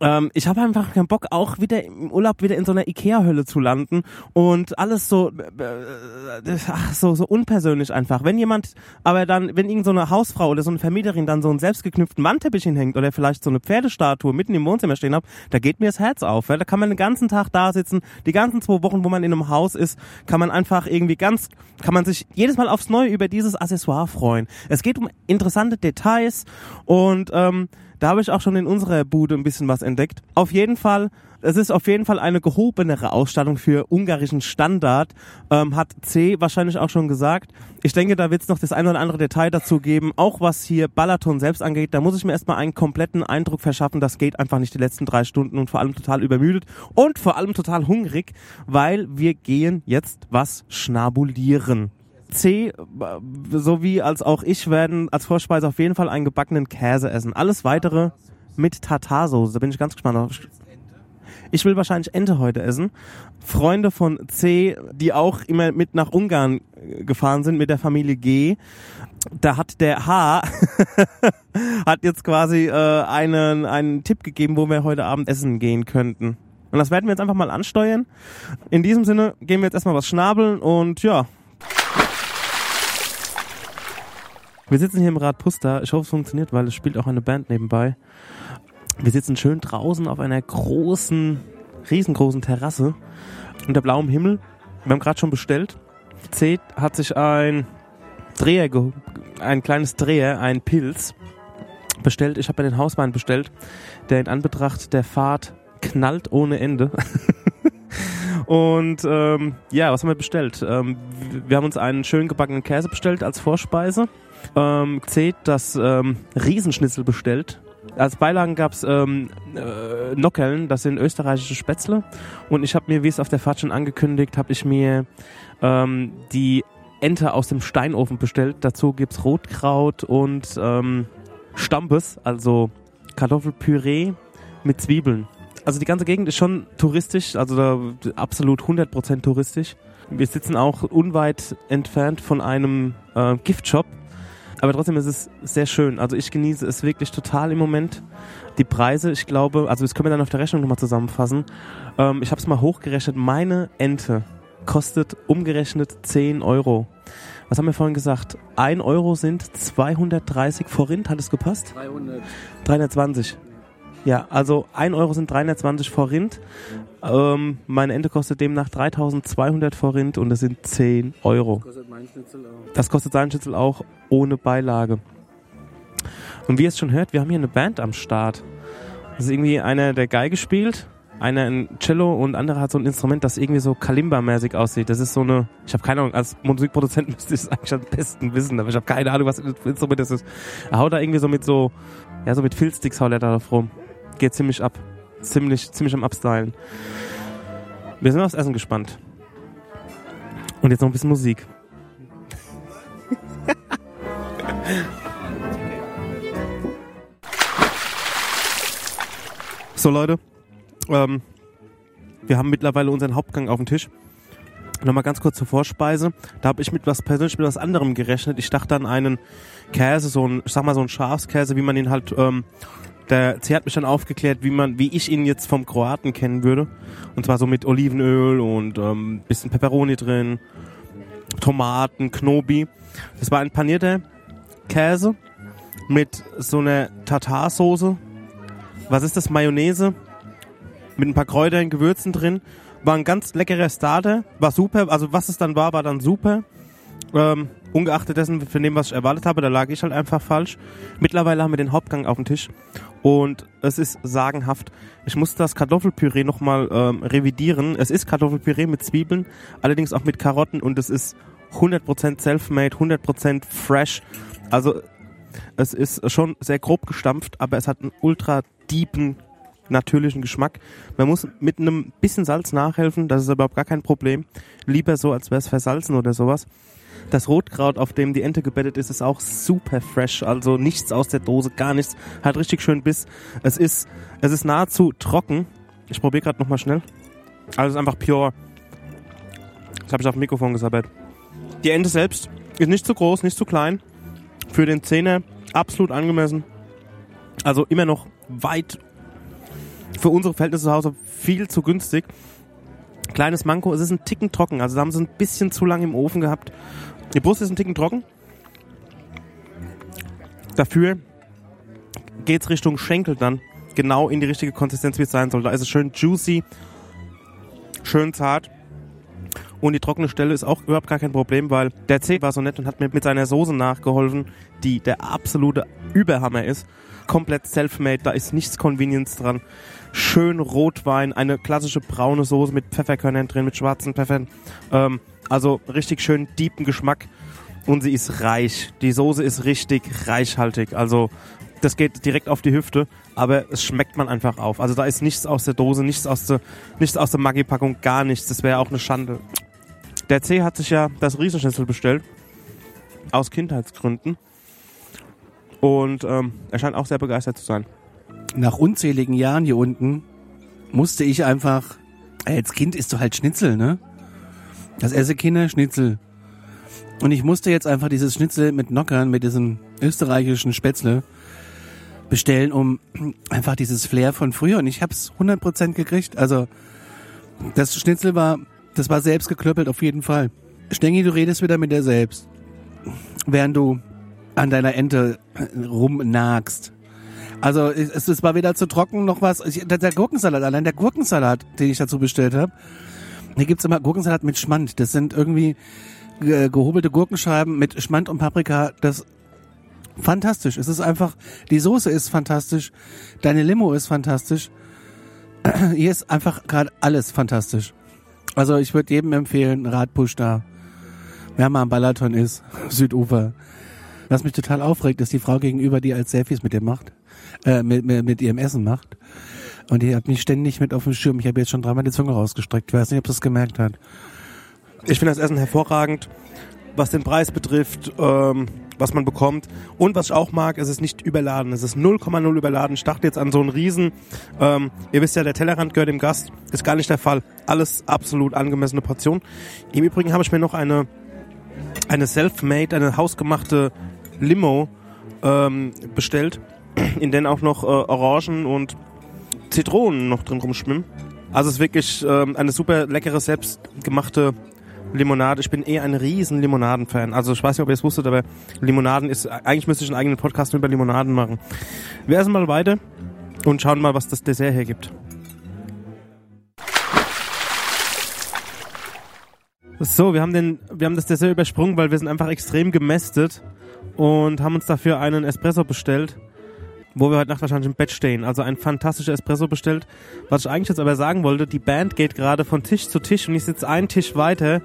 ähm, ich habe einfach keinen Bock, auch wieder im Urlaub wieder in so einer Ikea-Hölle zu landen und alles so, äh, ach, so, so unpersönlich einfach. Wenn jemand, aber dann, wenn irgend so eine Hausfrau oder so eine Vermieterin dann so einen selbstgeknüpften Wandteppich hinhängt oder vielleicht so eine Pferdestatue mitten im Wohnzimmer stehen hat, da geht mir das Herz auf. Weil da kann man den ganzen Tag da sitzen, die ganzen zwei Wochen, wo man in einem Haus ist, kann man einfach irgendwie ganz, kann man sich jedes Mal aufs Neue über dieses Accessoire freuen. Es geht um interessante Details und ähm, da habe ich auch schon in unserer Bude ein bisschen was entdeckt. Auf jeden Fall, es ist auf jeden Fall eine gehobenere Ausstattung für ungarischen Standard, ähm, hat C wahrscheinlich auch schon gesagt. Ich denke, da wird es noch das ein oder andere Detail dazu geben, auch was hier Balaton selbst angeht. Da muss ich mir erstmal einen kompletten Eindruck verschaffen. Das geht einfach nicht die letzten drei Stunden und vor allem total übermüdet und vor allem total hungrig, weil wir gehen jetzt was schnabulieren. C sowie als auch ich werden als Vorspeise auf jeden Fall einen gebackenen Käse essen. Alles weitere mit Tartarsoße. Da bin ich ganz gespannt auf. Ich will wahrscheinlich Ente heute essen. Freunde von C, die auch immer mit nach Ungarn gefahren sind mit der Familie G, da hat der H hat jetzt quasi äh, einen, einen Tipp gegeben, wo wir heute Abend essen gehen könnten. Und das werden wir jetzt einfach mal ansteuern. In diesem Sinne gehen wir jetzt erstmal was schnabeln und ja, Wir sitzen hier im Rad Puster. Ich hoffe, es funktioniert, weil es spielt auch eine Band nebenbei. Wir sitzen schön draußen auf einer großen, riesengroßen Terrasse unter blauem Himmel. Wir haben gerade schon bestellt. C hat sich ein Dreher, ein kleines Dreher, ein Pilz bestellt. Ich habe ja den Hauswein bestellt, der in Anbetracht der Fahrt knallt ohne Ende. Und ähm, ja, was haben wir bestellt? Ähm, wir haben uns einen schön gebackenen Käse bestellt als Vorspeise. Ähm, Zed das ähm, Riesenschnitzel bestellt. Als Beilagen gab's ähm, äh, Nockeln, das sind österreichische Spätzle. Und ich habe mir, wie es auf der Fahrt schon angekündigt, habe ich mir ähm, die Ente aus dem Steinofen bestellt. Dazu gibt's Rotkraut und ähm, Stampes, also Kartoffelpüree mit Zwiebeln. Also die ganze Gegend ist schon touristisch, also da, absolut 100% touristisch. Wir sitzen auch unweit entfernt von einem äh, Giftshop, aber trotzdem ist es sehr schön. Also ich genieße es wirklich total im Moment. Die Preise, ich glaube, also das können wir dann auf der Rechnung nochmal zusammenfassen. Ähm, ich habe es mal hochgerechnet. Meine Ente kostet umgerechnet 10 Euro. Was haben wir vorhin gesagt? 1 Euro sind 230 Forint, hat es gepasst? 300. 320. Ja, also 1 Euro sind 320 Forint. Ähm, meine Ente kostet demnach 3200 Forint und das sind 10 Euro. Kostet mein Schnitzel auch. Das kostet sein Schnitzel auch ohne Beilage. Und wie ihr es schon hört, wir haben hier eine Band am Start. Das ist irgendwie einer, der Geige spielt, einer ein Cello und andere hat so ein Instrument, das irgendwie so Kalimba-mäßig aussieht. Das ist so eine, ich habe keine Ahnung, als Musikproduzent müsste ich es eigentlich am besten wissen, aber ich habe keine Ahnung, was ein Instrument das ist. Er haut da irgendwie so mit so, ja, so mit Filzsticks haut er da drauf rum. Geht ziemlich ab. Ziemlich, ziemlich am Abstylen. Wir sind aufs Essen gespannt. Und jetzt noch ein bisschen Musik. So Leute, ähm, wir haben mittlerweile unseren Hauptgang auf dem Tisch. Nochmal ganz kurz zur Vorspeise. Da habe ich mit was persönlich mit was anderem gerechnet. Ich dachte an einen Käse, so ein, ich sag mal so ein Schafskäse, wie man ihn halt, ähm, der C hat mich dann aufgeklärt, wie man, wie ich ihn jetzt vom Kroaten kennen würde. Und zwar so mit Olivenöl und ähm, bisschen Peperoni drin, Tomaten, Knobi. Das war ein panierter Käse mit so einer Tartarsoße. Was ist das? Mayonnaise mit ein paar Kräutern, Gewürzen drin. War ein ganz leckerer Starter. War super. Also was es dann war, war dann super. Ähm, ungeachtet dessen, von dem, was ich erwartet habe, da lag ich halt einfach falsch. Mittlerweile haben wir den Hauptgang auf dem Tisch und es ist sagenhaft. Ich muss das Kartoffelpüree nochmal ähm, revidieren. Es ist Kartoffelpüree mit Zwiebeln, allerdings auch mit Karotten und es ist 100% self-made, 100% fresh. Also es ist schon sehr grob gestampft, aber es hat einen ultra deepen natürlichen Geschmack. Man muss mit einem bisschen Salz nachhelfen, das ist überhaupt gar kein Problem. Lieber so, als wäre es versalzen oder sowas. Das Rotkraut, auf dem die Ente gebettet ist, ist auch super fresh. Also nichts aus der Dose, gar nichts. Hat richtig schön Biss. Es ist, es ist nahezu trocken. Ich probiere gerade nochmal schnell. Also es ist einfach pure. Das habe ich auf dem Mikrofon gesabbert. Die Ente selbst ist nicht zu groß, nicht zu klein. Für den Zehner absolut angemessen. Also immer noch weit für unsere Verhältnisse zu Hause viel zu günstig. Kleines Manko, es ist ein Ticken trocken. Also da haben sie ein bisschen zu lange im Ofen gehabt. Die Brust ist ein Ticken trocken. Dafür geht's Richtung Schenkel dann genau in die richtige Konsistenz, wie es sein soll. Da ist es schön juicy, schön zart. Und die trockene Stelle ist auch überhaupt gar kein Problem, weil der C war so nett und hat mir mit seiner Soße nachgeholfen, die der absolute Überhammer ist. Komplett self-made, da ist nichts Convenience dran. Schön Rotwein, eine klassische braune Soße mit Pfefferkörnern drin, mit schwarzen Pfeffern. Ähm, also richtig schön deepen Geschmack. Und sie ist reich. Die Soße ist richtig reichhaltig. Also das geht direkt auf die Hüfte, aber es schmeckt man einfach auf. Also da ist nichts aus der Dose, nichts aus der, nichts aus der Maggi-Packung, gar nichts. Das wäre auch eine Schande. Der C hat sich ja das Riesenschnitzel bestellt. Aus Kindheitsgründen. Und ähm, er scheint auch sehr begeistert zu sein. Nach unzähligen Jahren hier unten musste ich einfach, als Kind isst du halt Schnitzel, ne? Das esse Kinder Schnitzel. Und ich musste jetzt einfach dieses Schnitzel mit Nockern, mit diesem österreichischen Spätzle bestellen, um einfach dieses Flair von früher. Und ich hab's 100% gekriegt. Also das Schnitzel war, das war selbst geklöppelt auf jeden Fall. Stengi, du redest wieder mit dir selbst. Während du an deiner Ente rumnagst. Also es, es war weder zu trocken noch was. Der Gurkensalat, allein der Gurkensalat, den ich dazu bestellt habe. Hier gibt's immer Gurkensalat mit Schmand. Das sind irgendwie äh, gehobelte Gurkenscheiben mit Schmand und Paprika. Das fantastisch. Es ist einfach, die Soße ist fantastisch. Deine Limo ist fantastisch. Hier ist einfach gerade alles fantastisch. Also ich würde jedem empfehlen, Radpush da. Wer mal am Balaton ist, Südufer. Was mich total aufregt, ist die Frau gegenüber, die als Selfies mit dem macht, äh, mit, mit, mit ihrem Essen macht. Und die hat mich ständig mit auf dem Schirm. Ich habe jetzt schon dreimal die Zunge rausgestreckt. Ich weiß nicht, ob das gemerkt hat. Ich finde das Essen hervorragend, was den Preis betrifft, ähm, was man bekommt. Und was ich auch mag, es ist nicht überladen. Es ist 0,0 überladen. Ich dachte jetzt an so einen Riesen. Ähm, ihr wisst ja, der Tellerrand gehört dem Gast. Ist gar nicht der Fall. Alles absolut angemessene Portion. Im Übrigen habe ich mir noch eine, eine Self-Made, eine hausgemachte Limo ähm, bestellt, in der auch noch äh, Orangen und Zitronen noch drin rumschwimmen. Also es ist wirklich ähm, eine super leckere, selbstgemachte Limonade. Ich bin eh ein riesen Limonaden-Fan. Also ich weiß nicht, ob ihr es wusstet, aber Limonaden ist, eigentlich müsste ich einen eigenen Podcast über Limonaden machen. Wir essen mal beide und schauen mal, was das Dessert hergibt. So, wir haben den, wir haben das Dessert übersprungen, weil wir sind einfach extrem gemästet und haben uns dafür einen Espresso bestellt, wo wir heute Nacht wahrscheinlich im Bett stehen. Also ein fantastischer Espresso bestellt. Was ich eigentlich jetzt aber sagen wollte, die Band geht gerade von Tisch zu Tisch und ich sitze einen Tisch weiter.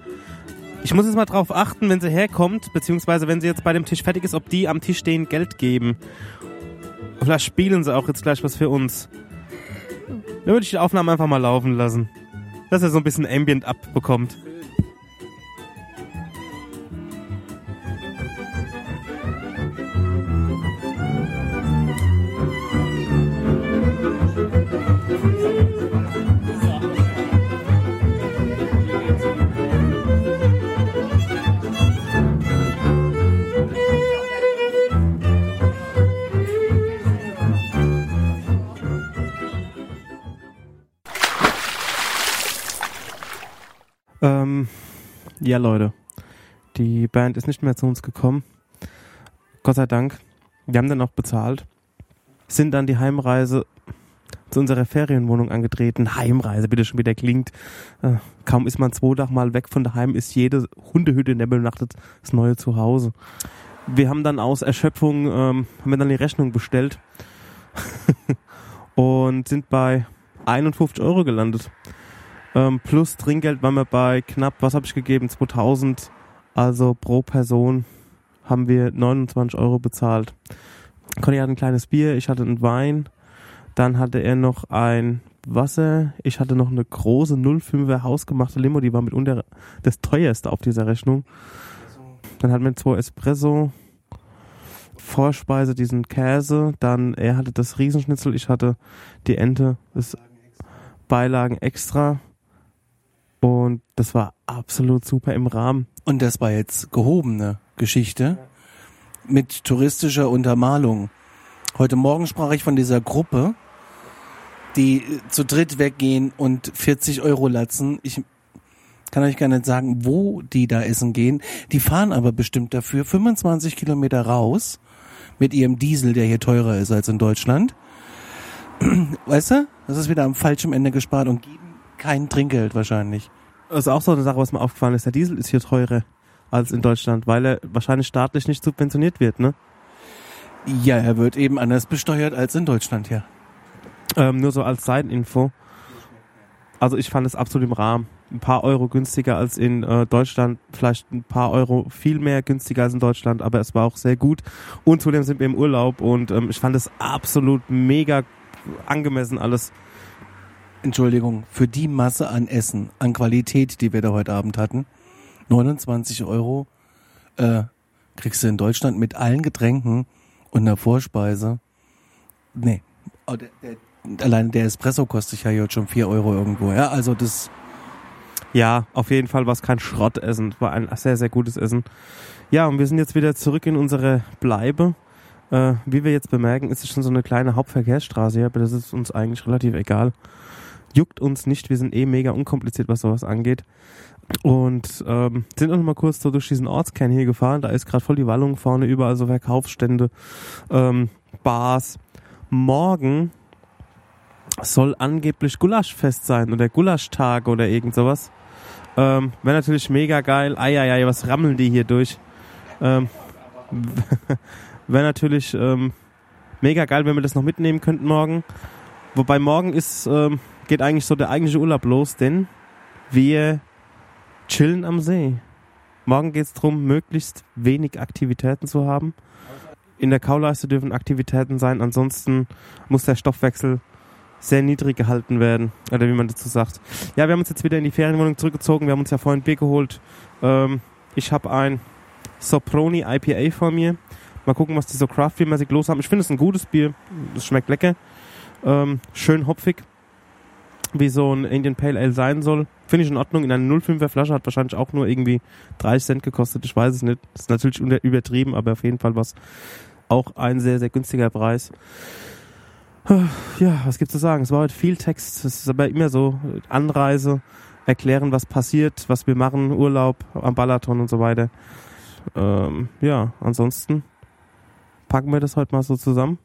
Ich muss jetzt mal drauf achten, wenn sie herkommt, beziehungsweise wenn sie jetzt bei dem Tisch fertig ist, ob die am Tisch stehen Geld geben. Vielleicht spielen sie auch jetzt gleich was für uns. Dann würde ich die Aufnahme einfach mal laufen lassen. Dass er so ein bisschen Ambient abbekommt. Ähm, ja, Leute. Die Band ist nicht mehr zu uns gekommen. Gott sei Dank. Wir haben dann auch bezahlt. Sind dann die Heimreise zu unserer Ferienwohnung angetreten. Heimreise, bitte schon wieder klingt. Äh, kaum ist man zwei Tage mal weg von daheim, ist jede Hundehütte, in der man übernachtet, das neue Zuhause. Wir haben dann aus Erschöpfung, ähm, haben wir dann die Rechnung bestellt und sind bei 51 Euro gelandet. Ähm, plus Trinkgeld waren wir bei knapp, was habe ich gegeben? 2000. Also pro Person haben wir 29 Euro bezahlt. Conny hatte ein kleines Bier, ich hatte einen Wein. Dann hatte er noch ein Wasser. Ich hatte noch eine große 05er hausgemachte Limo, die war mitunter das teuerste auf dieser Rechnung. Dann hatten wir zwei Espresso, Vorspeise, diesen Käse. Dann er hatte das Riesenschnitzel, ich hatte die Ente, das Beilagen extra. Und das war absolut super im Rahmen. Und das war jetzt gehobene Geschichte mit touristischer Untermalung. Heute Morgen sprach ich von dieser Gruppe, die zu dritt weggehen und 40 Euro latzen. Ich kann euch gar nicht sagen, wo die da essen gehen. Die fahren aber bestimmt dafür 25 Kilometer raus mit ihrem Diesel, der hier teurer ist als in Deutschland. Weißt du? Das ist wieder am falschen Ende gespart und geben kein Trinkgeld wahrscheinlich. Das ist auch so eine Sache, was mir aufgefallen ist. Der Diesel ist hier teurer als in Deutschland, weil er wahrscheinlich staatlich nicht subventioniert wird, ne? Ja, er wird eben anders besteuert als in Deutschland, ja. Ähm, nur so als Seiteninfo. Also ich fand es absolut im Rahmen. Ein paar Euro günstiger als in äh, Deutschland, vielleicht ein paar Euro viel mehr günstiger als in Deutschland, aber es war auch sehr gut. Und zudem sind wir im Urlaub und ähm, ich fand es absolut mega angemessen alles. Entschuldigung, für die Masse an Essen, an Qualität, die wir da heute Abend hatten, 29 Euro äh, kriegst du in Deutschland mit allen Getränken und einer Vorspeise. Nee, oh, der, der, allein der Espresso kostet ja jetzt schon 4 Euro irgendwo. Ja, also das Ja, auf jeden Fall war es kein Schrottessen. Es war ein sehr, sehr gutes Essen. Ja, und wir sind jetzt wieder zurück in unsere Bleibe. Äh, wie wir jetzt bemerken, ist es schon so eine kleine Hauptverkehrsstraße hier, aber das ist uns eigentlich relativ egal. Juckt uns nicht, wir sind eh mega unkompliziert, was sowas angeht. Und ähm, sind auch noch mal kurz so durch diesen Ortskern hier gefahren. Da ist gerade voll die Wallung vorne, überall so Verkaufsstände, ähm, Bars. Morgen soll angeblich Gulaschfest sein oder Gulaschtag oder irgend sowas. Ähm, Wäre natürlich mega geil. Eieiei, was rammeln die hier durch? Ähm, Wäre natürlich ähm, mega geil, wenn wir das noch mitnehmen könnten morgen. Wobei morgen ist, ähm, geht eigentlich so der eigentliche Urlaub los, denn Wir chillen am See. Morgen geht's drum, möglichst wenig Aktivitäten zu haben. In der Kauleiste dürfen Aktivitäten sein, ansonsten muss der Stoffwechsel sehr niedrig gehalten werden, oder wie man dazu sagt. Ja, wir haben uns jetzt wieder in die Ferienwohnung zurückgezogen. Wir haben uns ja vorhin Bier geholt. Ähm, ich habe ein Soproni IPA vor mir. Mal gucken, was die so Craft-Beer-mäßig los haben. Ich finde es ein gutes Bier. Es schmeckt lecker. Ähm, schön hopfig, wie so ein Indian Pale Ale sein soll. Finde ich in Ordnung. In einer 05er Flasche hat wahrscheinlich auch nur irgendwie 30 Cent gekostet. Ich weiß es nicht. Das ist natürlich übertrieben, aber auf jeden Fall was auch ein sehr, sehr günstiger Preis. Ja, was gibt's zu sagen? Es war heute viel Text. Es ist aber immer so. Anreise, erklären, was passiert, was wir machen, Urlaub am Balaton und so weiter. Ähm, ja, ansonsten packen wir das heute mal so zusammen.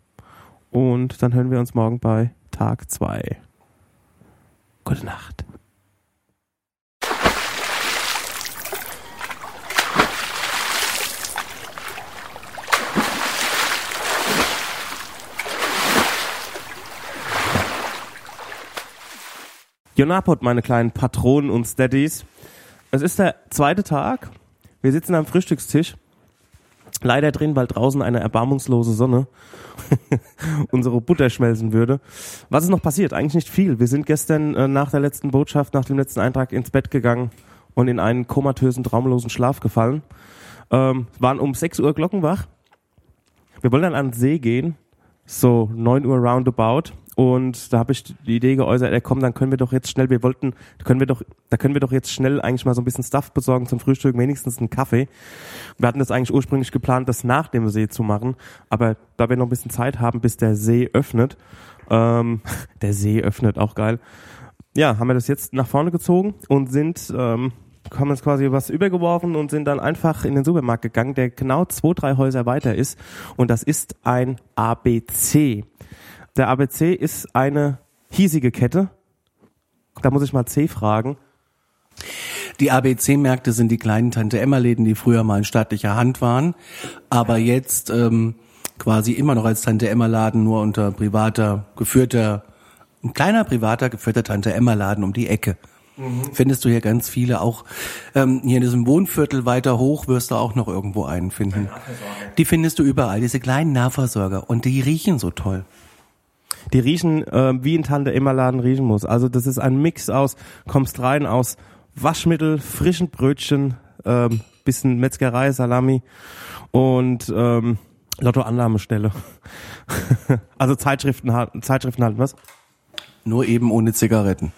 Und dann hören wir uns morgen bei Tag 2. Gute Nacht. Jonapot, meine kleinen Patronen und Steadies. Es ist der zweite Tag. Wir sitzen am Frühstückstisch. Leider drin, weil draußen eine erbarmungslose Sonne unsere Butter schmelzen würde. Was ist noch passiert? Eigentlich nicht viel. Wir sind gestern äh, nach der letzten Botschaft, nach dem letzten Eintrag ins Bett gegangen und in einen komatösen, traumlosen Schlaf gefallen. Ähm, waren um 6 Uhr glockenwach. Wir wollen dann an den See gehen, so 9 Uhr roundabout. Und da habe ich die Idee geäußert, ey, komm, dann können wir doch jetzt schnell, wir wollten, können wir doch, da können wir doch jetzt schnell eigentlich mal so ein bisschen Stuff besorgen zum Frühstück, wenigstens einen Kaffee. Wir hatten das eigentlich ursprünglich geplant, das nach dem See zu machen, aber da wir noch ein bisschen Zeit haben, bis der See öffnet, ähm, der See öffnet, auch geil, ja, haben wir das jetzt nach vorne gezogen und sind, ähm, haben uns quasi was übergeworfen und sind dann einfach in den Supermarkt gegangen, der genau zwei, drei Häuser weiter ist. Und das ist ein ABC. Der ABC ist eine hiesige Kette. Da muss ich mal C fragen. Die ABC-Märkte sind die kleinen Tante-Emma-Läden, die früher mal in staatlicher Hand waren, aber jetzt ähm, quasi immer noch als Tante-Emma-Laden nur unter privater, geführter, ein kleiner privater, geführter Tante-Emma-Laden um die Ecke. Findest du hier ganz viele, auch ähm, hier in diesem Wohnviertel weiter hoch wirst du auch noch irgendwo einen finden. Die findest du überall, diese kleinen Nahversorger und die riechen so toll. Die riechen, äh, wie ein Tante Emma Laden riechen muss. Also das ist ein Mix aus, kommst rein aus Waschmittel, frischen Brötchen, ähm, bisschen Metzgerei, Salami und ähm, Lottoannahmestelle. also Zeitschriften, Zeitschriften halten, was? Nur eben ohne Zigaretten.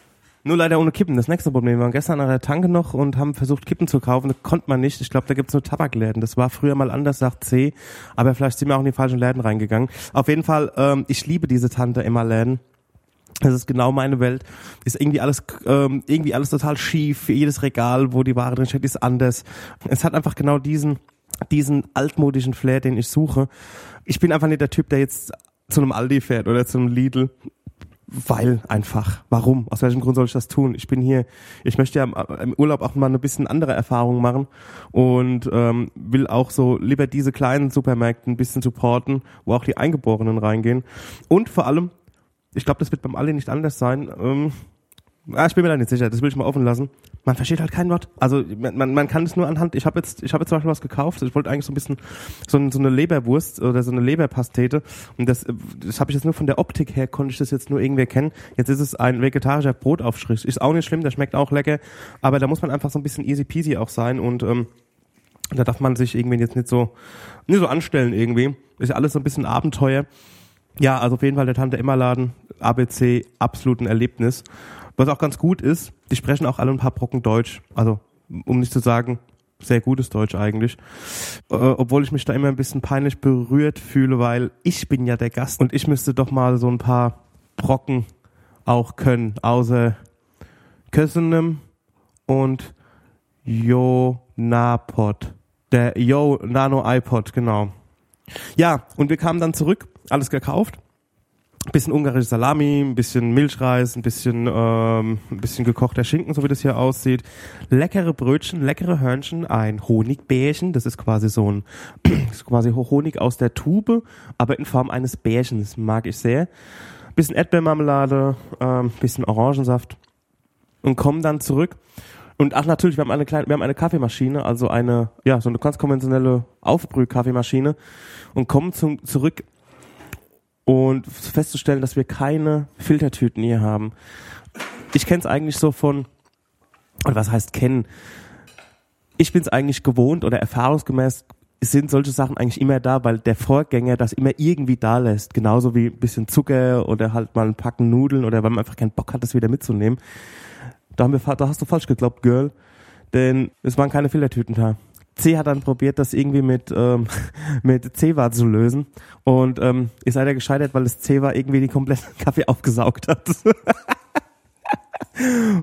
Nur leider ohne Kippen. Das nächste Problem. Wir waren gestern an der Tanke noch und haben versucht, Kippen zu kaufen. Das konnte man nicht. Ich glaube, da gibt's nur Tabakläden. Das war früher mal anders, sagt C. Aber vielleicht sind wir auch in die falschen Läden reingegangen. Auf jeden Fall, ähm, ich liebe diese Tante Emma Läden. Das ist genau meine Welt. Ist irgendwie alles, ähm, irgendwie alles total schief. Jedes Regal, wo die Ware drin steht, ist anders. Es hat einfach genau diesen, diesen altmodischen Flair, den ich suche. Ich bin einfach nicht der Typ, der jetzt zu einem Aldi fährt oder zu einem Lidl. Weil einfach. Warum? Aus welchem Grund soll ich das tun? Ich bin hier, ich möchte ja im, Urlaub auch mal eine bisschen andere Erfahrung machen und ähm, will auch so lieber diese kleinen Supermärkte ein bisschen supporten, wo auch die Eingeborenen reingehen. Und vor allem, ich glaube, das wird beim Aldi nicht anders sein. Ähm, ah, ich bin mir da nicht sicher, das will ich mal offen lassen. Man versteht halt kein Wort. Also man, man, kann es nur anhand. Ich habe jetzt, ich habe jetzt zum Beispiel was gekauft. Ich wollte eigentlich so ein bisschen so, ein- so eine Leberwurst oder so eine Leberpastete. Und das, das habe ich jetzt nur von der Optik her konnte ich das jetzt nur irgendwie erkennen. Jetzt ist es ein vegetarischer Brotaufstrich. Ist auch nicht schlimm, der schmeckt auch lecker. Aber da muss man einfach so ein bisschen easy peasy auch sein und ähm, da darf man sich irgendwie jetzt nicht so, nicht so anstellen irgendwie. Ist ja alles so ein bisschen Abenteuer. Ja, also auf jeden Fall der Tante Emma Laden, ABC, absolut ein Erlebnis. Was auch ganz gut ist, die sprechen auch alle ein paar Brocken Deutsch. Also, um nicht zu sagen, sehr gutes Deutsch eigentlich. Äh, obwohl ich mich da immer ein bisschen peinlich berührt fühle, weil ich bin ja der Gast und ich müsste doch mal so ein paar Brocken auch können, außer Kösenem und Yo Napod. Der Yo Nano iPod, genau. Ja, und wir kamen dann zurück, alles gekauft. Bisschen ungarische Salami, ein bisschen Milchreis, ein bisschen, ähm, ein bisschen gekochter Schinken, so wie das hier aussieht. Leckere Brötchen, leckere Hörnchen, ein Honigbärchen, das ist quasi so ein, ist quasi Honig aus der Tube, aber in Form eines Bärchens, mag ich sehr. Bisschen Erdbeermarmelade, ähm, bisschen Orangensaft. und kommen dann zurück. Und ach natürlich, wir haben eine kleine, wir haben eine Kaffeemaschine, also eine, ja, so eine ganz konventionelle Aufbrüh-Kaffeemaschine und kommen zum, zurück und festzustellen, dass wir keine Filtertüten hier haben. Ich kenne es eigentlich so von, oder was heißt kennen? Ich bin es eigentlich gewohnt oder erfahrungsgemäß sind solche Sachen eigentlich immer da, weil der Vorgänger das immer irgendwie da lässt. Genauso wie ein bisschen Zucker oder halt mal ein Packen Nudeln oder weil man einfach keinen Bock hat, das wieder mitzunehmen. Da, haben wir, da hast du falsch geglaubt, Girl. Denn es waren keine Filtertüten da. C hat dann probiert, das irgendwie mit, ähm, mit Zewa zu lösen. Und ähm, ist leider gescheitert, weil das Zewa irgendwie die kompletten Kaffee aufgesaugt hat.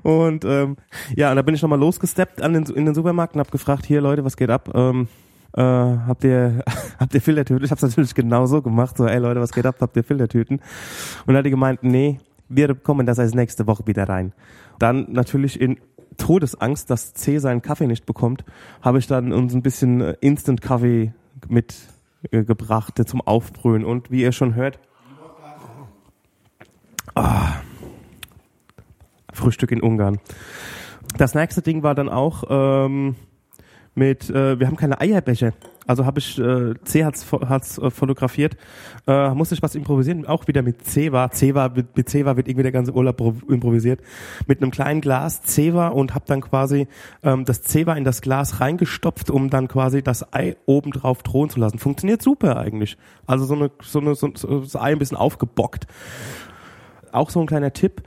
und ähm, ja, und da bin ich nochmal losgesteppt an den, in den Supermarkt und hab gefragt, hier Leute, was geht ab? Ähm, äh, habt ihr habt ihr Filtertüten? Ich hab's natürlich genau so gemacht, so ey Leute, was geht ab? Habt ihr Filtertüten? Und dann hat die gemeint, nee, wir kommen das heißt nächste Woche wieder rein. Dann natürlich in Todesangst, dass C seinen Kaffee nicht bekommt, habe ich dann uns ein bisschen äh, Instant Kaffee mitgebracht äh, zum Aufbrühen. Und wie ihr schon hört, ah, Frühstück in Ungarn. Das nächste Ding war dann auch ähm, mit, äh, wir haben keine Eierbecher. Also habe ich, äh, C hat's, hat's äh, fotografiert, äh, musste ich was improvisieren, auch wieder mit Ceva. Ceva, mit, mit Ceva wird irgendwie der ganze Urlaub improvisiert. Mit einem kleinen Glas Ceva und habe dann quasi ähm, das Ceva in das Glas reingestopft, um dann quasi das Ei oben drauf drohen zu lassen. Funktioniert super eigentlich. Also so eine, so eine, so, so das Ei ein bisschen aufgebockt. Auch so ein kleiner Tipp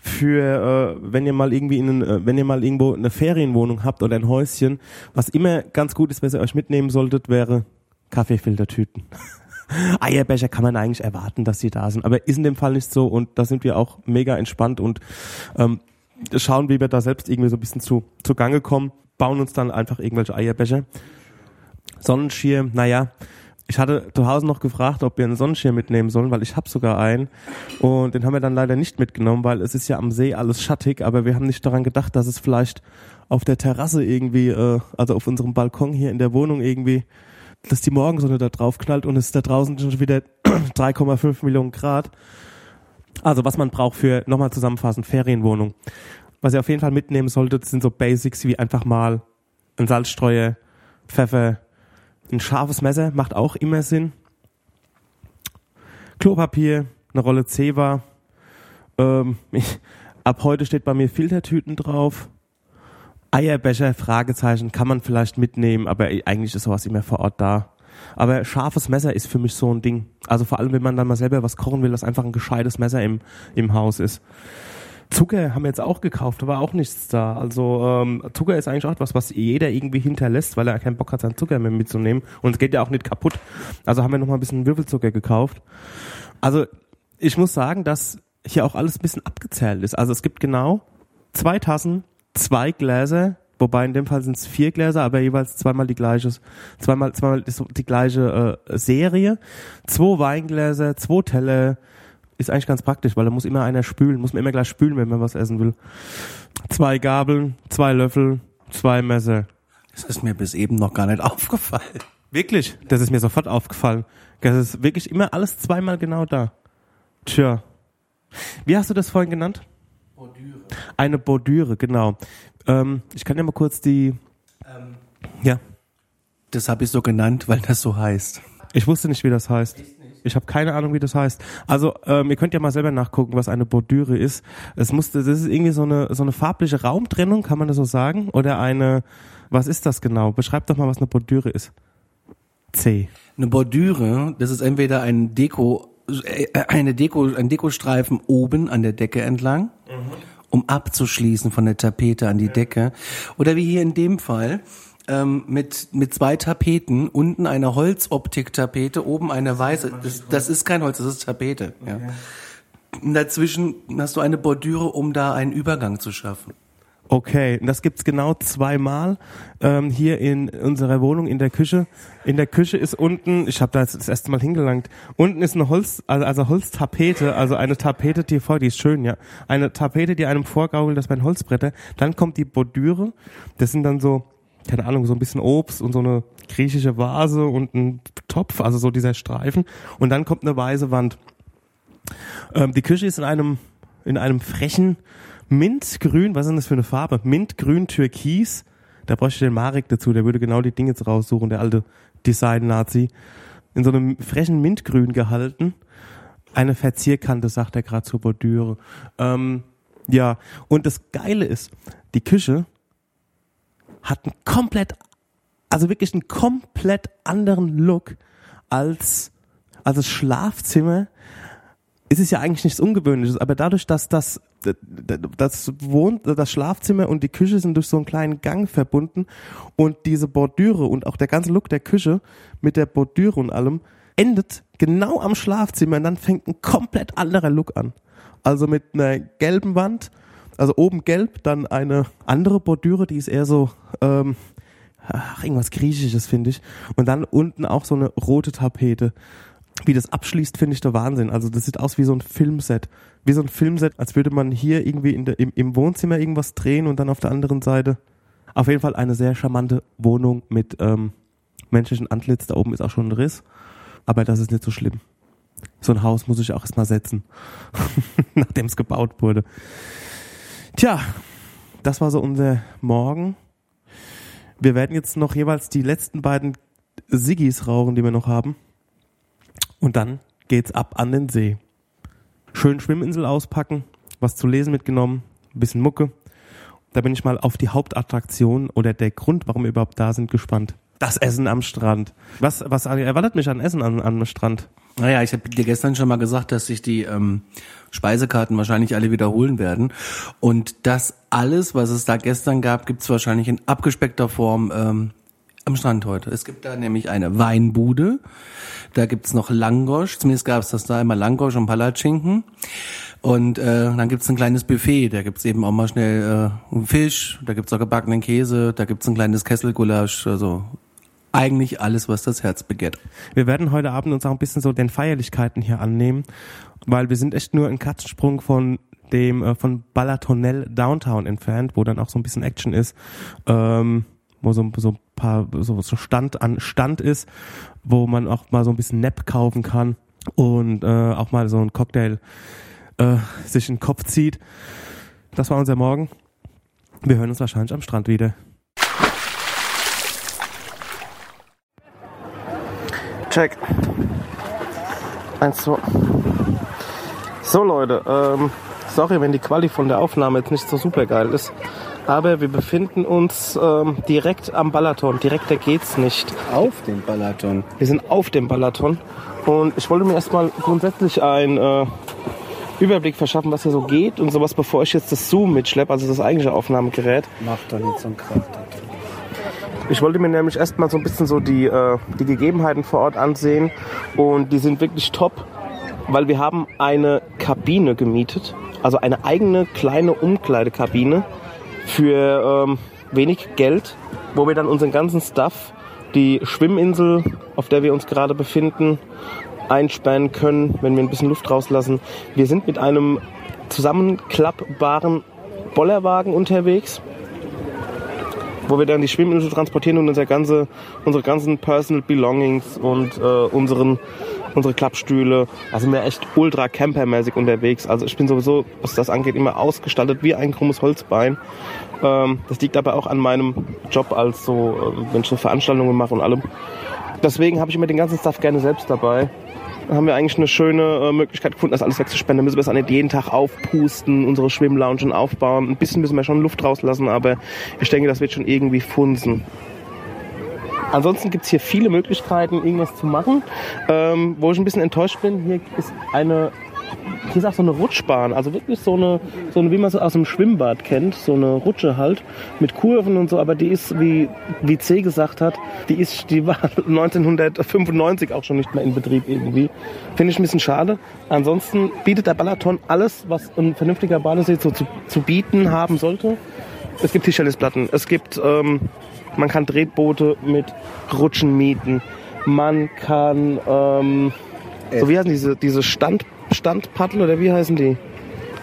für, äh, wenn ihr mal irgendwie in, äh, wenn ihr mal irgendwo eine Ferienwohnung habt oder ein Häuschen, was immer ganz gut ist, was ihr euch mitnehmen solltet, wäre Kaffeefiltertüten. Eierbecher kann man eigentlich erwarten, dass sie da sind, aber ist in dem Fall nicht so und da sind wir auch mega entspannt und ähm, schauen, wie wir da selbst irgendwie so ein bisschen zu, zu Gange kommen, bauen uns dann einfach irgendwelche Eierbecher. Sonnenschirm, naja, ich hatte zu Hause noch gefragt, ob wir einen Sonnenschirm mitnehmen sollen, weil ich habe sogar einen. Und den haben wir dann leider nicht mitgenommen, weil es ist ja am See alles schattig, aber wir haben nicht daran gedacht, dass es vielleicht auf der Terrasse irgendwie, äh, also auf unserem Balkon hier in der Wohnung irgendwie, dass die Morgensonne da drauf knallt und es ist da draußen schon wieder 3,5 Millionen Grad. Also was man braucht für, nochmal zusammenfassend, Ferienwohnung. Was ihr auf jeden Fall mitnehmen solltet, sind so Basics wie einfach mal ein Salzstreuer, Pfeffer, ein scharfes Messer macht auch immer Sinn. Klopapier, eine Rolle Zewa. Ähm, ich, ab heute steht bei mir Filtertüten drauf. Eierbecher, Fragezeichen, kann man vielleicht mitnehmen, aber eigentlich ist sowas immer vor Ort da. Aber scharfes Messer ist für mich so ein Ding. Also vor allem, wenn man dann mal selber was kochen will, dass einfach ein gescheites Messer im, im Haus ist. Zucker haben wir jetzt auch gekauft, aber auch nichts da. Also ähm, Zucker ist eigentlich auch etwas, was jeder irgendwie hinterlässt, weil er keinen Bock hat, seinen Zucker mehr mitzunehmen. Und es geht ja auch nicht kaputt. Also haben wir noch mal ein bisschen Würfelzucker gekauft. Also ich muss sagen, dass hier auch alles ein bisschen abgezählt ist. Also es gibt genau zwei Tassen, zwei Gläser, wobei in dem Fall sind es vier Gläser, aber jeweils zweimal die gleiche, zweimal, zweimal die gleiche äh, Serie, zwei Weingläser, zwei Teller, ist eigentlich ganz praktisch, weil da muss immer einer spülen, muss man immer gleich spülen, wenn man was essen will. Zwei Gabeln, zwei Löffel, zwei Messer. Das ist mir bis eben noch gar nicht aufgefallen. Wirklich? Das ist mir sofort aufgefallen. Das ist wirklich immer alles zweimal genau da. Tja. Wie hast du das vorhin genannt? Bordüre. Eine Bordüre, genau. Ähm, ich kann ja mal kurz die. Ähm, ja. Das habe ich so genannt, weil das so heißt. Ich wusste nicht, wie das heißt. Ich habe keine Ahnung, wie das heißt. Also ähm, ihr könnt ja mal selber nachgucken, was eine Bordüre ist. Es musste, das ist irgendwie so eine so eine farbliche Raumtrennung, kann man das so sagen? Oder eine, was ist das genau? Beschreib doch mal, was eine Bordüre ist. C. Eine Bordüre, das ist entweder ein Deko, äh, eine Deko, ein Dekostreifen oben an der Decke entlang, mhm. um abzuschließen von der Tapete an die ja. Decke. Oder wie hier in dem Fall ähm, mit, mit zwei Tapeten, unten eine Holzoptik-Tapete, oben eine weiße. Das, das ist kein Holz, das ist Tapete. Okay. Ja. Dazwischen hast du eine Bordüre, um da einen Übergang zu schaffen. Okay, das gibt's genau zweimal ähm, hier in unserer Wohnung in der Küche. In der Küche ist unten, ich habe da jetzt das erste Mal hingelangt, unten ist eine Holz, also, also Holztapete, also eine Tapete, die vor, die ist schön, ja, eine Tapete, die einem vorgaukelt, das wären Holzbretter. Dann kommt die Bordüre, das sind dann so keine Ahnung, so ein bisschen Obst und so eine griechische Vase und ein Topf, also so dieser Streifen. Und dann kommt eine weiße Wand. Ähm, die Küche ist in einem, in einem frechen Mintgrün, was ist denn das für eine Farbe? Mintgrün Türkis. Da bräuchte ich den Marek dazu, der würde genau die Dinge jetzt raussuchen, der alte Design-Nazi. In so einem frechen Mintgrün gehalten. Eine Verzierkante, sagt er gerade zur Bordüre. Ähm, ja, und das Geile ist, die Küche hat einen komplett, also wirklich einen komplett anderen Look als, als das Schlafzimmer. Ist es ja eigentlich nichts Ungewöhnliches, aber dadurch, dass das, das wohnt, das Schlafzimmer und die Küche sind durch so einen kleinen Gang verbunden und diese Bordüre und auch der ganze Look der Küche mit der Bordüre und allem endet genau am Schlafzimmer und dann fängt ein komplett anderer Look an. Also mit einer gelben Wand, also oben gelb, dann eine andere Bordüre, die ist eher so, ähm, ach, irgendwas Griechisches, finde ich. Und dann unten auch so eine rote Tapete. Wie das abschließt, finde ich der Wahnsinn. Also das sieht aus wie so ein Filmset. Wie so ein Filmset, als würde man hier irgendwie in der, im, im Wohnzimmer irgendwas drehen und dann auf der anderen Seite. Auf jeden Fall eine sehr charmante Wohnung mit ähm, menschlichen Antlitz. Da oben ist auch schon ein Riss. Aber das ist nicht so schlimm. So ein Haus muss ich auch erstmal setzen, nachdem es gebaut wurde. Tja, das war so unser Morgen. Wir werden jetzt noch jeweils die letzten beiden Siggis rauchen, die wir noch haben. Und dann geht's ab an den See. Schön Schwimminsel auspacken, was zu lesen mitgenommen, ein bisschen Mucke. Da bin ich mal auf die Hauptattraktion oder der Grund, warum wir überhaupt da sind, gespannt. Das Essen am Strand. Was, was erwartet mich an Essen am, am Strand? Naja, ich habe dir gestern schon mal gesagt, dass sich die ähm, Speisekarten wahrscheinlich alle wiederholen werden. Und das alles, was es da gestern gab, gibt's wahrscheinlich in abgespeckter Form ähm, am Strand heute. Es gibt da nämlich eine Weinbude, da gibt's noch Langosch, zumindest gab's das da immer Langosch und Palatschinken. Und äh, dann gibt's ein kleines Buffet, da gibt's eben auch mal schnell äh, einen Fisch, da gibt's auch gebackenen Käse, da gibt's ein kleines Kesselgulasch, also eigentlich alles, was das Herz begehrt. Wir werden heute Abend uns auch ein bisschen so den Feierlichkeiten hier annehmen, weil wir sind echt nur ein Katzensprung von dem äh, von Balatonell Downtown entfernt, wo dann auch so ein bisschen Action ist, ähm, wo so, so ein paar so, so Stand an Stand ist, wo man auch mal so ein bisschen Nap kaufen kann und äh, auch mal so ein Cocktail äh, sich in den Kopf zieht. Das war unser Morgen. Wir hören uns wahrscheinlich am Strand wieder. Check. Eins, zwei. So Leute, ähm, sorry, wenn die Quali von der Aufnahme jetzt nicht so super geil ist. Aber wir befinden uns ähm, direkt am Balaton. Direkter geht's nicht. Auf dem Balaton. Wir sind auf dem Balaton. Und ich wollte mir erstmal grundsätzlich einen äh, Überblick verschaffen, was hier so geht und sowas, bevor ich jetzt das Zoom mitschleppe, also das eigentliche Aufnahmegerät. Macht doch nicht so einen Krach. Ich wollte mir nämlich erstmal so ein bisschen so die, äh, die Gegebenheiten vor Ort ansehen. Und die sind wirklich top, weil wir haben eine Kabine gemietet, also eine eigene kleine Umkleidekabine für ähm, wenig Geld, wo wir dann unseren ganzen Stuff, die Schwimminsel, auf der wir uns gerade befinden, einsperren können, wenn wir ein bisschen Luft rauslassen. Wir sind mit einem zusammenklappbaren Bollerwagen unterwegs wo wir dann die Schwimminsel transportieren und unser ganze, unsere ganzen Personal Belongings und äh, unseren, unsere Klappstühle. Also sind wir echt ultra campermäßig unterwegs. Also ich bin sowieso, was das angeht, immer ausgestaltet wie ein krummes Holzbein. Ähm, das liegt aber auch an meinem Job als so, äh, wenn ich so Veranstaltungen mache und allem. Deswegen habe ich immer den ganzen Stuff gerne selbst dabei haben wir eigentlich eine schöne äh, Möglichkeit gefunden, das alles wegzuspenden. Da müssen wir es nicht jeden Tag aufpusten, unsere Schwimmloungen aufbauen. Ein bisschen müssen wir schon Luft rauslassen, aber ich denke, das wird schon irgendwie funzen. Ansonsten gibt's hier viele Möglichkeiten, irgendwas zu machen. Ähm, wo ich ein bisschen enttäuscht bin, hier ist eine ist auch so eine Rutschbahn, also wirklich so eine, so eine, wie man es aus dem Schwimmbad kennt, so eine Rutsche halt mit Kurven und so, aber die ist, wie, wie C gesagt hat, die ist, die war 1995 auch schon nicht mehr in Betrieb irgendwie. Finde ich ein bisschen schade. Ansonsten bietet der Balaton alles, was ein vernünftiger Badesee so zu, zu bieten haben sollte. Es gibt Tischtennisplatten, es gibt, ähm, man kann Drehboote mit Rutschen mieten, man kann, ähm, so wie heißen diese, diese Stand Standpaddel oder wie heißen die?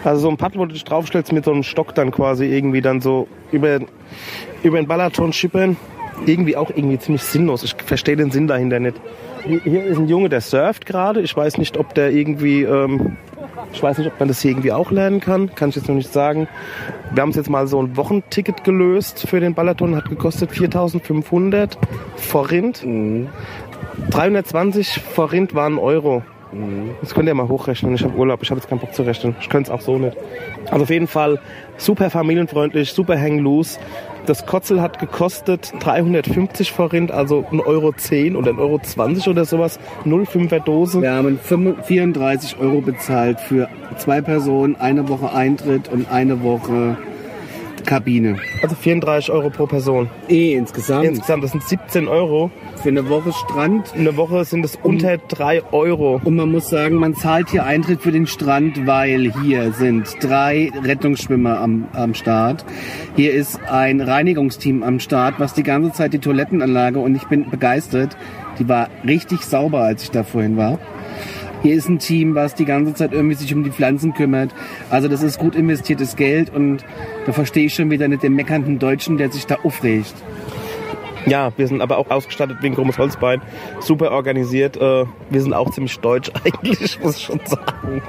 Also so ein Paddel, wo du dich draufstellst mit so einem Stock dann quasi irgendwie dann so über, über den Balaton schippern. Irgendwie auch irgendwie ziemlich sinnlos. Ich verstehe den Sinn dahinter nicht. Hier ist ein Junge, der surft gerade. Ich weiß nicht, ob der irgendwie ähm, Ich weiß nicht, ob man das hier irgendwie auch lernen kann. Kann ich jetzt noch nicht sagen. Wir haben uns jetzt mal so ein Wochenticket gelöst für den Balaton. Hat gekostet 4.500 Forint. 320 Forint waren Euro. Das könnt ihr mal hochrechnen. Ich habe Urlaub. Ich habe jetzt keinen Bock zu rechnen. Ich könnte es auch so nicht. Also auf jeden Fall super familienfreundlich, super hang loose. Das Kotzel hat gekostet 350 Forint, also 1,10 Euro 10 oder 1,20 Euro 20 oder sowas. 0,5er Dose. Wir haben 35 34 Euro bezahlt für zwei Personen, eine Woche Eintritt und eine Woche Kabine. Also 34 Euro pro Person. Eh, insgesamt. Insgesamt, das sind 17 Euro. Für eine Woche Strand. In der Woche sind es unter 3 Euro. Und man muss sagen, man zahlt hier Eintritt für den Strand, weil hier sind drei Rettungsschwimmer am, am Start. Hier ist ein Reinigungsteam am Start, was die ganze Zeit die Toilettenanlage, und ich bin begeistert, die war richtig sauber, als ich da vorhin war. Hier ist ein Team, was die ganze Zeit irgendwie sich um die Pflanzen kümmert. Also das ist gut investiertes Geld und da verstehe ich schon wieder nicht den meckernden Deutschen, der sich da aufregt. Ja, wir sind aber auch ausgestattet wegen Grummes Holzbein. Super organisiert. Äh, Wir sind auch ziemlich deutsch eigentlich, muss ich schon sagen.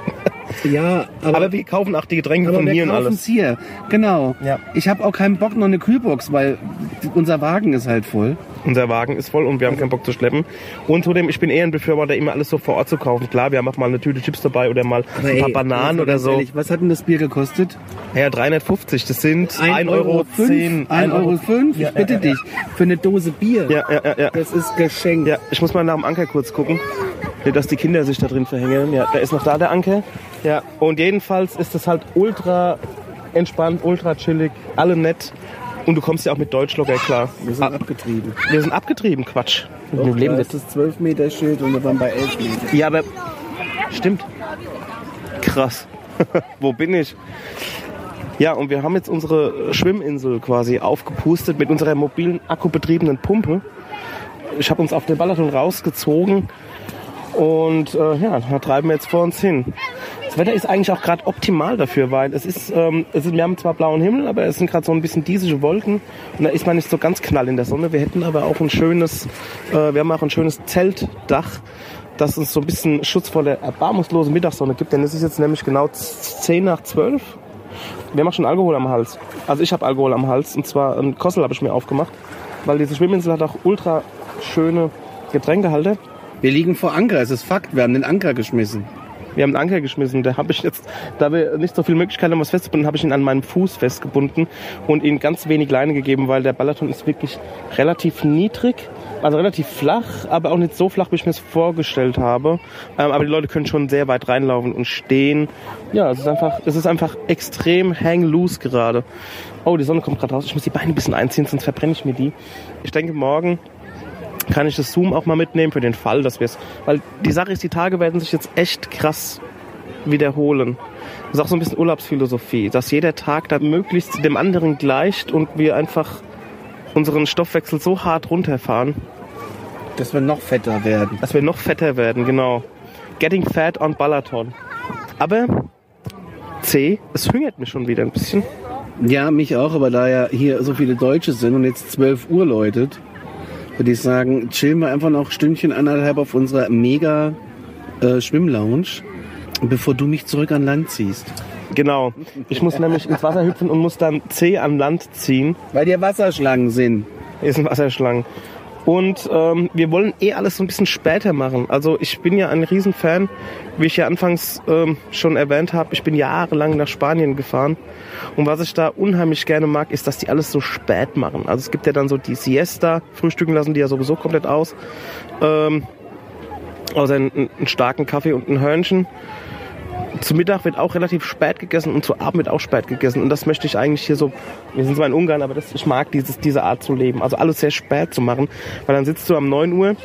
Ja, Aber, wir kaufen auch die Getränke Aber von wir hier und alles. hier, genau. Ja. Ich habe auch keinen Bock noch eine Kühlbox, weil unser Wagen ist halt voll. Unser Wagen ist voll und wir haben keinen Bock zu schleppen. Und zudem, ich bin eher ein Befürworter, immer alles so vor Ort zu kaufen. Klar, wir haben auch mal eine Tüte Chips dabei oder mal ein paar Bananen oder so. Ehrlich, was hat denn das Bier gekostet? Ja, 350, das sind 1,10 Ein Euro. fünf? 10, Ein Euro fünf? Ich Ja, bitte ja, dich. Für eine Dose Bier. Ja, ja, ja, ja. Das ist Geschenk. Ja, ich muss mal nach dem Anker kurz gucken. Nicht, dass die Kinder sich da drin verhängen. Ja, der ist noch da, der Anker. Ja, und jedenfalls ist es halt ultra entspannt, ultra chillig, alle nett. Und du kommst ja auch mit Deutsch locker klar. Wir sind abgetrieben. Wir sind abgetrieben, Quatsch. Doch, wir leben da jetzt. ist das 12 Meter Schild und wir waren bei 11 Meter. Ja, aber stimmt. Krass. Wo bin ich? Ja, und wir haben jetzt unsere Schwimminsel quasi aufgepustet mit unserer mobilen akkubetriebenen Pumpe. Ich habe uns auf den Balaton rausgezogen und äh, ja, da treiben wir jetzt vor uns hin. Das Wetter ist eigentlich auch gerade optimal dafür, weil es ist, ähm, es ist, wir haben zwar blauen Himmel, aber es sind gerade so ein bisschen diesige Wolken und da ist man nicht so ganz knall in der Sonne. Wir hätten aber auch ein schönes, äh, wir haben auch ein schönes Zeltdach, das uns so ein bisschen Schutz vor der erbarmungslosen Mittagssonne gibt, denn es ist jetzt nämlich genau 10 nach 12. Wir haben auch schon Alkohol am Hals. Also ich habe Alkohol am Hals und zwar ein Kossel habe ich mir aufgemacht, weil diese Schwimminsel hat auch ultra schöne Getränkehalter. Wir liegen vor Anker, es ist Fakt. Wir haben den Anker geschmissen. Wir haben einen Anker geschmissen. Da habe ich jetzt, da wir nicht so viel Möglichkeit haben, was festzubinden, habe ich ihn an meinem Fuß festgebunden und ihm ganz wenig Leine gegeben, weil der Balaton ist wirklich relativ niedrig, also relativ flach, aber auch nicht so flach, wie ich mir es vorgestellt habe. Ähm, aber die Leute können schon sehr weit reinlaufen und stehen. Ja, es ist einfach, es ist einfach extrem hang loose gerade. Oh, die Sonne kommt gerade raus. Ich muss die Beine ein bisschen einziehen, sonst verbrenne ich mir die. Ich denke, morgen kann ich das Zoom auch mal mitnehmen für den Fall, dass wir es. Weil die Sache ist, die Tage werden sich jetzt echt krass wiederholen. Das ist auch so ein bisschen Urlaubsphilosophie, dass jeder Tag da möglichst dem anderen gleicht und wir einfach unseren Stoffwechsel so hart runterfahren, Dass wir noch fetter werden. dass wir noch fetter werden, genau. Getting fat on Balaton. Aber C, es hungert mich schon wieder ein bisschen. Ja, mich auch, aber da ja hier so viele Deutsche sind und jetzt 12 Uhr läutet, würde ich sagen, chillen wir einfach noch ein Stündchen, anderthalb auf unserer mega äh, Schwimmlounge, bevor du mich zurück an Land ziehst. Genau. Ich muss nämlich ins Wasser hüpfen und muss dann C an Land ziehen. Weil hier Wasserschlangen sind. Hier sind Wasserschlangen. Und ähm, wir wollen eh alles so ein bisschen später machen. Also ich bin ja ein Riesenfan, wie ich ja anfangs ähm, schon erwähnt habe. Ich bin jahrelang nach Spanien gefahren. Und was ich da unheimlich gerne mag, ist, dass die alles so spät machen. Also es gibt ja dann so die Siesta, frühstücken lassen die ja sowieso komplett aus. Ähm, außer einen, einen starken Kaffee und ein Hörnchen. Zu Mittag wird auch relativ spät gegessen und zu Abend wird auch spät gegessen. Und das möchte ich eigentlich hier so, wir sind zwar in Ungarn, aber das, ich mag dieses, diese Art zu leben. Also alles sehr spät zu machen, weil dann sitzt du um 9 Uhr,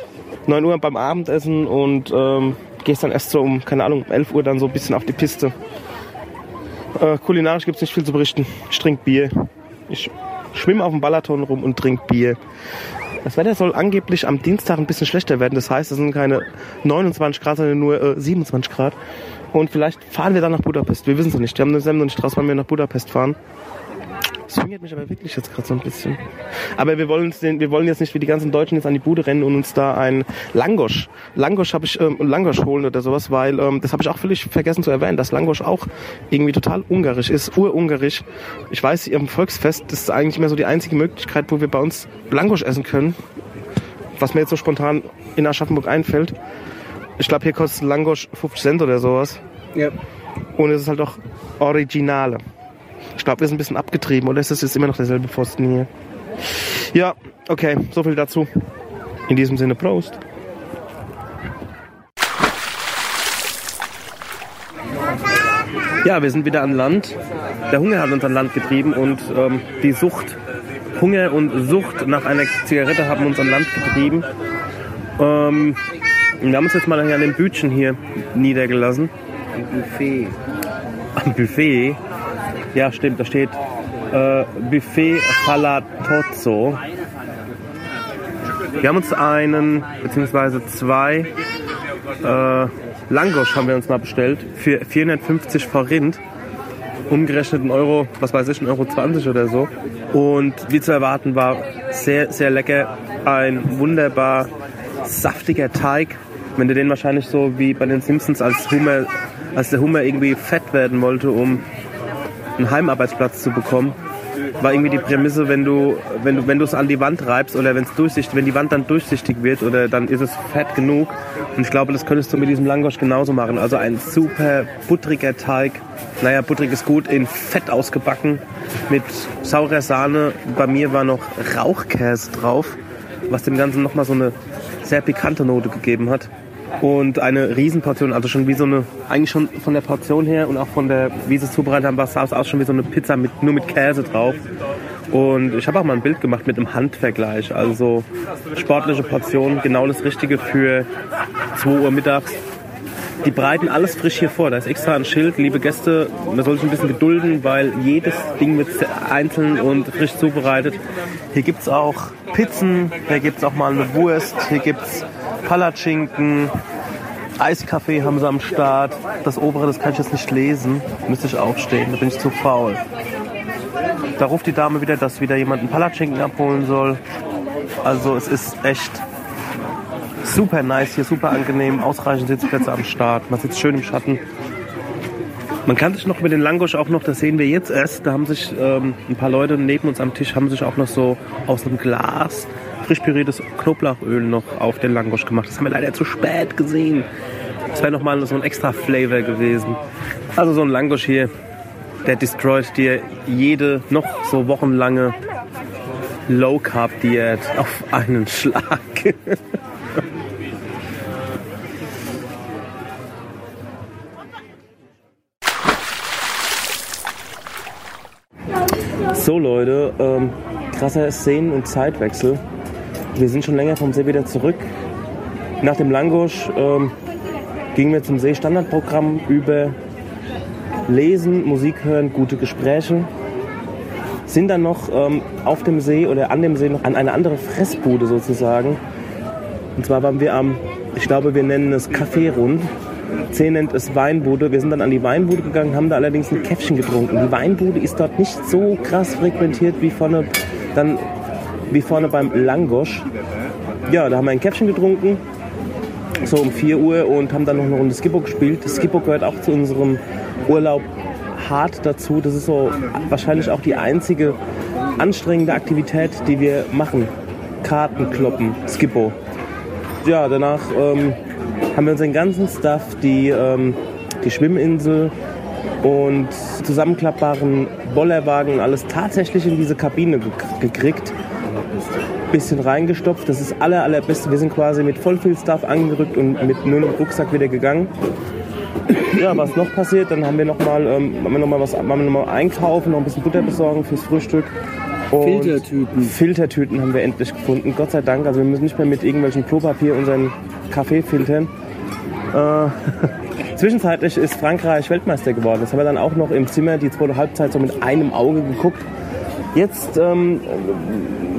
9 Uhr beim Abendessen und ähm, gehst dann erst so um, keine Ahnung, um 11 Uhr dann so ein bisschen auf die Piste. Äh, kulinarisch gibt's nicht viel zu berichten. Ich trinke Bier. Ich schwimme auf dem Balaton rum und trinke Bier. Das Wetter soll angeblich am Dienstag ein bisschen schlechter werden. Das heißt, es sind keine 29 Grad, sondern nur äh, 27 Grad. Und vielleicht fahren wir dann nach Budapest. Wir wissen es nicht. Wir haben das noch nicht draus, wann wir nach Budapest fahren. Das hungert mich aber wirklich jetzt gerade so ein bisschen. Aber wir wollen, wir wollen jetzt nicht wie die ganzen Deutschen jetzt an die Bude rennen und uns da ein Langosch, Langosch habe ich, ähm, Langosch holen oder sowas, weil ähm, das habe ich auch völlig vergessen zu erwähnen, dass Langosch auch irgendwie total ungarisch ist, urungarisch. Ich weiß, am Volksfest, das ist eigentlich immer so die einzige Möglichkeit, wo wir bei uns Langosch essen können. Was mir jetzt so spontan in Aschaffenburg einfällt. Ich glaube, hier kostet Langosch 50 Cent oder sowas. Ja. Und es ist halt auch Originale. Ich glaube, wir sind ein bisschen abgetrieben, oder ist das jetzt immer noch derselbe Pfosten hier? Ja, okay, so viel dazu. In diesem Sinne, Prost. Ja, wir sind wieder an Land. Der Hunger hat uns an Land getrieben und ähm, die Sucht, Hunger und Sucht nach einer Zigarette haben uns an Land getrieben. Ähm, wir haben uns jetzt mal an dem Bütchen hier niedergelassen. Buffet. Am Buffet. Ja, stimmt, da steht äh, Buffet Falatozzo. Wir haben uns einen, beziehungsweise zwei äh, Langosch haben wir uns mal bestellt für 450 Forint. Umgerechnet in Euro, was weiß ich, in Euro 20 oder so. Und wie zu erwarten war sehr, sehr lecker. Ein wunderbar saftiger Teig. Wenn du den wahrscheinlich so wie bei den Simpsons als Hummer, als der Hummer irgendwie fett werden wollte, um einen Heimarbeitsplatz zu bekommen, war irgendwie die Prämisse, wenn du, wenn du, wenn du es an die Wand reibst oder wenn es durchsichtig, wenn die Wand dann durchsichtig wird oder dann ist es fett genug. Und ich glaube, das könntest du mit diesem Langosch genauso machen. Also ein super buttriger Teig. Naja, buttrig ist gut, in Fett ausgebacken mit saurer Sahne. Bei mir war noch Rauchkäse drauf, was dem Ganzen nochmal so eine sehr pikante Note gegeben hat. Und eine Riesenportion, also schon wie so eine, eigentlich schon von der Portion her und auch von der, wie sie es zubereitet haben, sah es aus schon wie so eine Pizza mit, nur mit Käse drauf. Und ich habe auch mal ein Bild gemacht mit einem Handvergleich. Also sportliche Portion, genau das Richtige für 2 Uhr mittags. Die bereiten alles frisch hier vor. Da ist extra ein Schild, liebe Gäste, man soll sich ein bisschen gedulden, weil jedes Ding wird einzeln und frisch zubereitet. Hier gibt's auch Pizzen, hier gibt's auch mal eine Wurst, hier gibt's Palatschinken, Eiskaffee haben sie am Start. Das obere, das kann ich jetzt nicht lesen. Müsste ich aufstehen, da bin ich zu faul. Da ruft die Dame wieder, dass wieder jemand einen Palatschinken abholen soll. Also es ist echt super nice hier, super angenehm, ausreichend Sitzplätze am Start. Man sitzt schön im Schatten. Man kann sich noch mit den Langosch auch noch, das sehen wir jetzt erst, da haben sich ähm, ein paar Leute neben uns am Tisch, haben sich auch noch so aus einem Glas frisch püriertes Knoblauchöl noch auf den Langosch gemacht. Das haben wir leider zu spät gesehen. Das wäre nochmal so ein extra Flavor gewesen. Also so ein Langosch hier, der destroyt dir jede noch so wochenlange Low Carb Diät auf einen Schlag. so Leute, ähm, krasser Szenen- und Zeitwechsel. Wir sind schon länger vom See wieder zurück. Nach dem Langosch ähm, gingen wir zum See-Standardprogramm über Lesen, Musik hören, gute Gespräche. Sind dann noch ähm, auf dem See oder an dem See noch an eine andere Fressbude sozusagen. Und zwar waren wir am, ich glaube, wir nennen es Café Rund. C nennt es Weinbude. Wir sind dann an die Weinbude gegangen, haben da allerdings ein Käffchen getrunken. Die Weinbude ist dort nicht so krass frequentiert wie vorne, dann, wie vorne beim Langosch. Ja, da haben wir ein Käffchen getrunken, so um 4 Uhr und haben dann noch eine Runde Skippo gespielt. Skippo gehört auch zu unserem Urlaub hart dazu. Das ist so wahrscheinlich auch die einzige anstrengende Aktivität, die wir machen. Karten kloppen, Skippo. Ja, danach ähm, haben wir unseren ganzen Stuff, die, ähm, die Schwimminsel und zusammenklappbaren Bollerwagen und alles tatsächlich in diese Kabine ge gekriegt. Bisschen reingestopft, das ist aller, allerbeste. Wir sind quasi mit voll viel Stuff angerückt und mit nur einem Rucksack wieder gegangen. Ja, was noch passiert, dann haben wir nochmal ähm, haben wir noch mal was haben wir noch mal einkaufen, noch ein bisschen Butter besorgen fürs Frühstück. Und Filtertüten. Filtertüten haben wir endlich gefunden, Gott sei Dank. Also wir müssen nicht mehr mit irgendwelchen Klopapier unseren Kaffee filtern. Äh, zwischenzeitlich ist Frankreich Weltmeister geworden. Das haben wir dann auch noch im Zimmer die zweite Halbzeit so mit einem Auge geguckt. Jetzt ähm,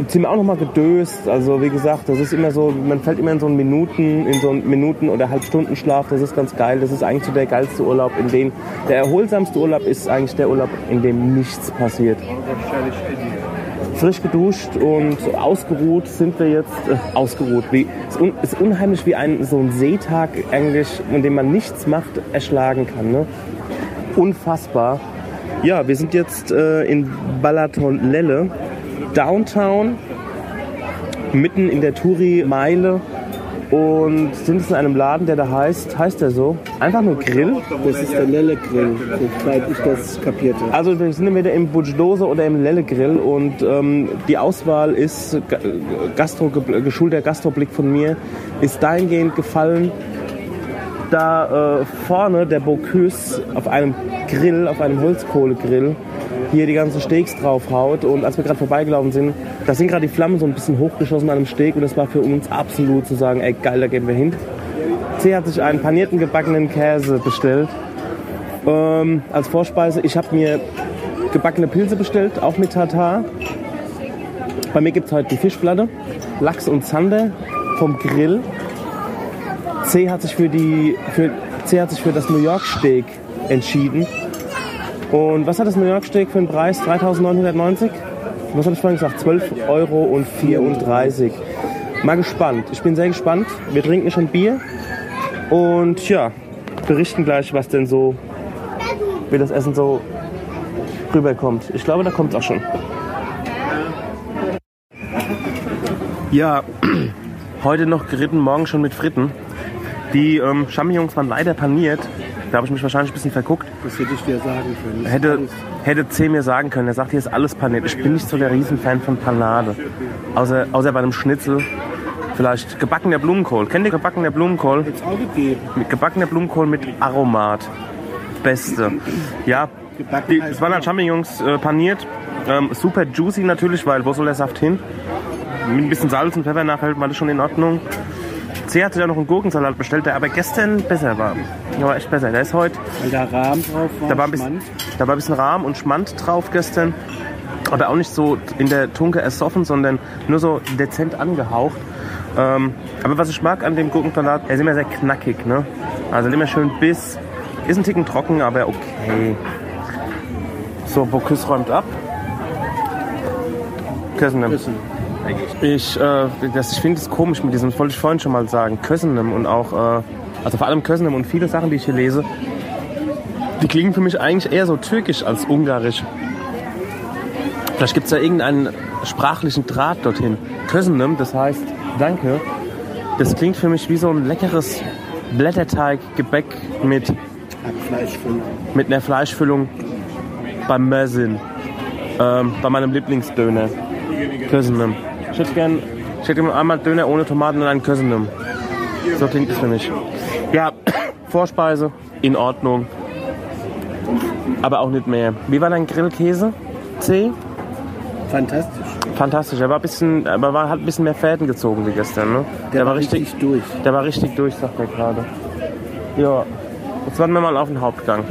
sind wir auch nochmal gedöst. Also wie gesagt, das ist immer so, man fällt immer in so einen Minuten, in so einen Minuten- oder Halbstundenschlaf. Das ist ganz geil. Das ist eigentlich so der geilste Urlaub, in dem der erholsamste Urlaub ist eigentlich der Urlaub, in dem nichts passiert. Frisch geduscht und ausgeruht sind wir jetzt äh, ausgeruht. Es ist, un, ist unheimlich wie ein so ein Seetag eigentlich, in dem man nichts macht, erschlagen kann. Ne? Unfassbar. Ja, wir sind jetzt äh, in Balaton Lelle, Downtown, mitten in der Touri-Meile und sind jetzt in einem Laden, der da heißt, heißt der so? Einfach nur Grill. Das ist der Lelle-Grill, soweit ich das kapierte. Also wir sind entweder im Butchdose oder im Lelle Grill und ähm, die Auswahl ist, Ga- Gastro, geschulter Gastroblick von mir, ist dahingehend gefallen, da äh, vorne der Bocuse auf einem Grill, auf einem Holzkohlegrill, hier die ganzen Steaks draufhaut. Und als wir gerade vorbeigelaufen sind, da sind gerade die Flammen so ein bisschen hochgeschossen an einem Steak und das war für uns absolut zu sagen, ey geil, da gehen wir hin. C hat sich einen panierten gebackenen Käse bestellt ähm, als Vorspeise. Ich habe mir gebackene Pilze bestellt, auch mit Tartar. Bei mir gibt es heute die Fischplatte, Lachs und Zander vom Grill. C hat sich für, die, für, C hat sich für das New York Steak entschieden. Und was hat das New York Steak für einen Preis? 3.990? Was habe ich vorhin gesagt? 12,34 Euro. Mal gespannt. Ich bin sehr gespannt. Wir trinken schon Bier. Und ja, berichten gleich, was denn so, wie das Essen so rüberkommt. Ich glaube, da kommt es auch schon. Ja, heute noch geritten, morgen schon mit Fritten. Die ähm, Champignons waren leider paniert. Da habe ich mich wahrscheinlich ein bisschen verguckt. Das hätte ich dir sagen können. Hätte, hätte C mir sagen können. Er sagt, hier ist alles paniert. Ich bin nicht so der Riesenfan von Panade. Außer, außer bei einem Schnitzel. Vielleicht gebackener Blumenkohl. Kennt ihr gebackener Blumenkohl? alles auch gegeben. Mit gebackener Blumenkohl mit Aromat. Beste. Ja, die, es waren halt Champignons äh, paniert. Ähm, super juicy natürlich, weil wo soll der Saft hin? Mit ein bisschen Salz und Pfeffer nachhält, war das schon in Ordnung. C hatte ja noch einen Gurkensalat bestellt, der aber gestern besser war. Der war echt besser. Der ist heute, Weil da Rahmen drauf war. da war ein bisschen, da war ein bisschen Rahm und Schmand drauf gestern. Aber auch nicht so in der Tunke ersoffen, sondern nur so dezent angehaucht. Ähm, aber was ich mag an dem Gurkensalat, er ist immer sehr knackig. Ne? Also immer schön Biss. Ist ein Ticken trocken, aber okay. So, Bocuse räumt ab. Kösenem. Ich, äh, das, ich finde es komisch mit diesem, das wollte ich vorhin schon mal sagen, Kösenem und auch, äh, also vor allem Kösenem und viele Sachen, die ich hier lese, die klingen für mich eigentlich eher so türkisch als ungarisch. Vielleicht gibt es da irgendeinen sprachlichen Draht dorthin. Kösenem, das heißt Danke, das klingt für mich wie so ein leckeres Blätterteig-Gebäck mit, mit einer Fleischfüllung beim Mersin. Ähm, bei meinem Lieblingsdöner. Kösenem. Ich hätte gern, ich hätte einmal Döner ohne Tomaten und einen Kösenem. So klingt es für mich. Ja, Vorspeise, in Ordnung. Aber auch nicht mehr. Wie war dein Grillkäse? C? Fantastisch. Fantastisch. Er war ein bisschen, aber war, hat ein bisschen mehr Fäden gezogen wie gestern. Ne? Der, war richtig, durch. der war richtig durch, sagt er gerade. Ja. Jetzt warten wir mal auf den Hauptgang.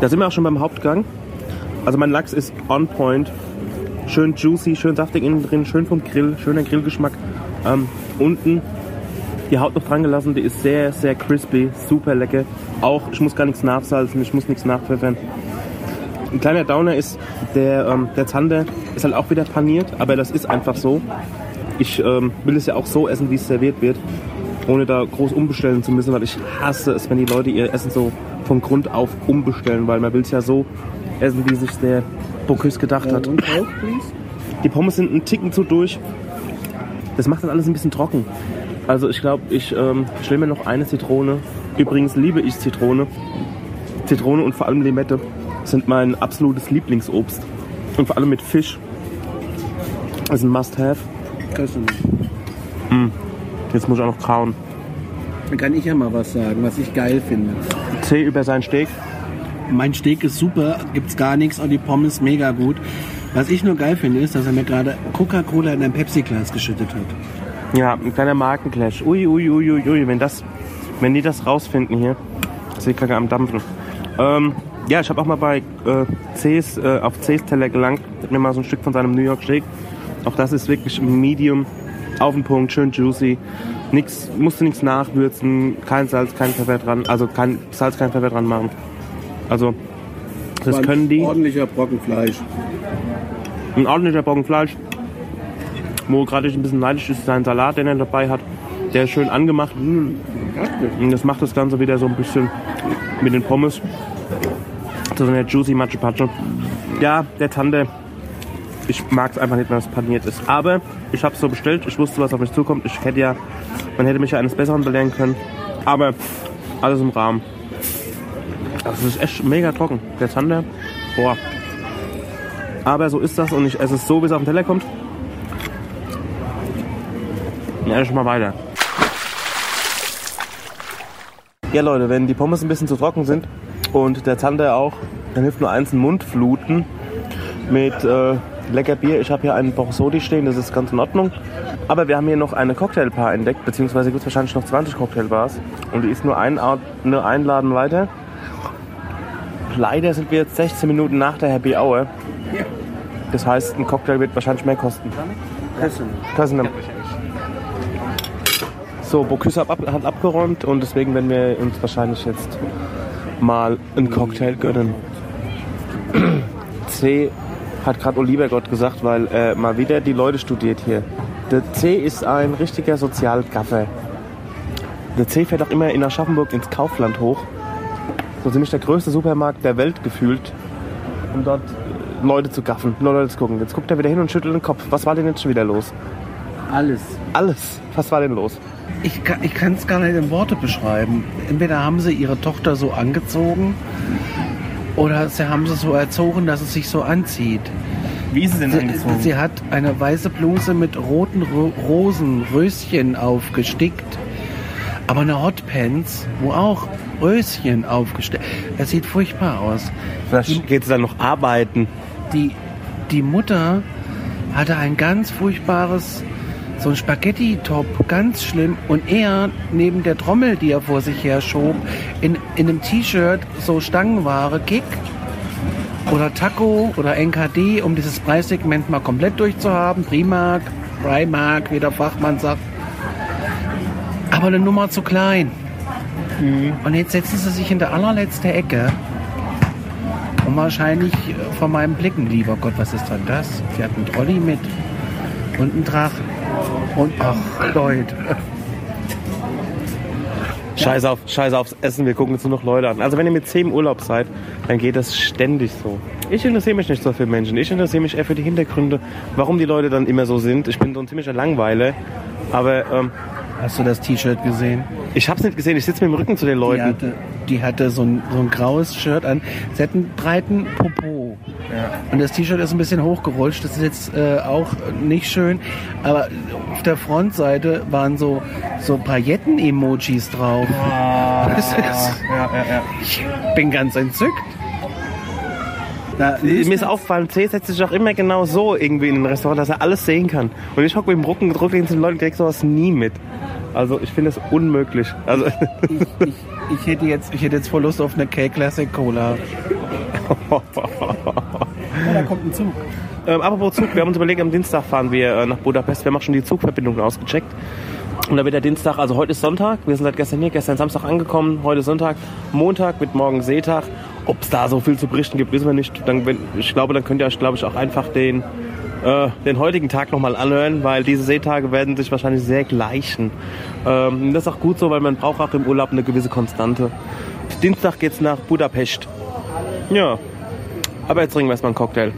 Da sind wir auch schon beim Hauptgang. Also mein Lachs ist on point. Schön juicy, schön saftig innen drin, schön vom Grill, schöner Grillgeschmack. Ähm, unten die Haut noch dran gelassen, die ist sehr, sehr crispy, super lecker. Auch, ich muss gar nichts nachsalzen, ich muss nichts nachpfeffern. Ein kleiner Downer ist, der, ähm, der Zander ist halt auch wieder paniert, aber das ist einfach so. Ich ähm, will es ja auch so essen, wie es serviert wird, ohne da groß umbestellen zu müssen, weil ich hasse es, wenn die Leute ihr Essen so von Grund auf umbestellen, weil man will es ja so essen, wie sich der Bocuse gedacht hat. Die Pommes sind einen Ticken zu durch. Das macht dann alles ein bisschen trocken. Also ich glaube, ich ähm, stelle mir noch eine Zitrone. Übrigens liebe ich Zitrone. Zitrone und vor allem Limette sind mein absolutes Lieblingsobst. Und vor allem mit Fisch. Das ist ein Must-Have. Köszönöm. Jetzt muss ich auch noch kauen. Dann kann ich ja mal was sagen, was ich geil finde. C über sein Steak. Mein Steak ist super, gibt's gar nichts und die Pommes mega gut. Was ich nur geil finde, ist, dass er mir gerade Coca-Cola in ein Pepsi-Glas geschüttet hat. Ja, ein kleiner Markenclash. Ui, ui, ui, ui, ui. Wenn, das, wenn die das rausfinden hier, ist die Kacke am Dampfen. Ähm, Ja, ich habe auch mal bei äh, C's, äh, auf C's Teller gelangt. Mir mal so ein Stück von seinem New York Steak. Auch das ist wirklich Medium, auf den Punkt, schön juicy. Nix, musste nichts nachwürzen, kein Salz, kein Pfeffer dran, also kein Salz, kein Pfeffer dran machen. Also, das War ein können die. Ordentlicher Brocken Fleisch. Ein ordentlicher Brocken Fleisch, wo gerade ich ein bisschen neidisch ist, sein Salat, den er dabei hat. Der ist schön angemacht. Mm. Und das macht das Ganze wieder so ein bisschen mit den Pommes. So eine juicy Matsche Patsche. Ja, der Tante. Ich mag es einfach nicht, wenn es paniert ist. Aber ich habe es so bestellt. Ich wusste, was auf mich zukommt. Ich hätte ja, man hätte mich ja eines Besseren belehren können. Aber alles im Rahmen. Das ist echt mega trocken. Der Zander, boah. Aber so ist das und ich esse es so, wie es auf den Teller kommt. Ja, ich mal weiter. Ja, Leute, wenn die Pommes ein bisschen zu trocken sind und der Zander auch, dann hilft nur eins, ein Mund fluten mit äh, lecker Bier. Ich habe hier einen Borsodi stehen, das ist ganz in Ordnung. Aber wir haben hier noch eine Cocktailbar entdeckt, beziehungsweise gibt es wahrscheinlich noch 20 Cocktailbars. Und die ist nur ein, Art- nur ein Laden weiter. Leider sind wir jetzt 16 Minuten nach der Happy Hour. Das heißt, ein Cocktail wird wahrscheinlich mehr kosten. Köszönöm. So, Bocuse hat, hat abgeräumt und deswegen werden wir uns wahrscheinlich jetzt mal einen Cocktail gönnen. C hat gerade Oliver Gott gesagt, weil äh, mal wieder die Leute studiert hier. Der C ist ein richtiger Sozialgaffer. Der C fährt auch immer in Aschaffenburg ins Kaufland hoch. So ziemlich der größte Supermarkt der Welt gefühlt. Um dort äh, Leute zu gaffen, Leute zu gucken. Jetzt guckt er wieder hin und schüttelt den Kopf. Was war denn jetzt schon wieder los? Alles. Alles. Was war denn los? Ich kann ich kann es gar nicht in Worte beschreiben. Entweder haben sie ihre Tochter so angezogen oder sie haben sie so erzogen, dass es sich so anzieht. Wie ist es denn Sie, sie hat eine weiße Bluse mit roten Ro Rosen, Röschen aufgestickt. Aber eine Hotpants, wo auch Röschen aufgestickt. Es sieht furchtbar aus. Vielleicht geht es dann noch arbeiten. Die, die Mutter hatte ein ganz furchtbares, so ein Spaghetti-Top, ganz schlimm. Und er, neben der Trommel, die er vor sich her schob, in, in einem T-Shirt, so Stangenware, Kick oder Taco oder NKD, um dieses Preissegment mal komplett durchzuhaben. Primark, Primark, wie der Fachmann sagt. Aber eine Nummer zu klein. Und jetzt setzen sie sich in der allerletzte Ecke. Und wahrscheinlich äh, vor meinem Blicken, lieber Gott, was ist denn das? Sie hat einen Trolley mit und einen Drachen. Und ach, Leute. Scheiß, auf, scheiß aufs Essen, wir gucken uns nur noch Leute an. Also wenn ihr mit 10 im Urlaub seid, dann geht das ständig so. Ich interessiere mich nicht so für Menschen. Ich interessiere mich eher für die Hintergründe, warum die Leute dann immer so sind. Ich bin so ein ziemlicher Langweiler. Aber ähm, Hast du das T-Shirt gesehen? ich hab's nicht gesehen. Ich sitze mit dem Rücken zu den Die Leuten. hatte, die hatte so, ein, so ein graues Shirt an. Sie hat einen breiten Popo. Und das T-Shirt ist ein bisschen hochgerutscht. Das ist jetzt äh, auch nicht schön. Aber auf der Frontseite waren so, so Pailletten-Emojis drauf. Das ist, Ich bin ganz entzückt. Na, Mir ist aufgefallen, C setzt sich auch immer genau so irgendwie in ein Restaurant, dass er alles sehen kann. Und ich hocke mit dem Rücken gedrückt gegen den Leuten, krieg sowas nie mit. Also ich finde es unmöglich. Also ich, ich, ich, hätte jetzt, ich hätte jetzt voll Lust auf eine K-Classic Cola. Ja, da kommt ein Zug. Ähm, apropos Zug, wir haben uns überlegt, am Dienstag fahren wir äh, nach Budapest. Wir haben auch schon die Zugverbindung ausgecheckt. Und da wird der Dienstag, also heute ist Sonntag, wir sind seit gestern hier, gestern Samstag angekommen, heute Sonntag, Montag mit morgen Seetag. Ob es da so viel zu berichten gibt, wissen wir nicht. Dann, wenn, ich glaube, dann könnt ihr euch, glaube ich, auch einfach den, äh, den heutigen Tag nochmal anhören, weil diese Seetage werden sich wahrscheinlich sehr gleichen. Ähm, das ist auch gut so, weil man braucht auch im Urlaub eine gewisse Konstante. Dienstag geht's nach Budapest. Ja, aber jetzt trinken wir erstmal einen Cocktail.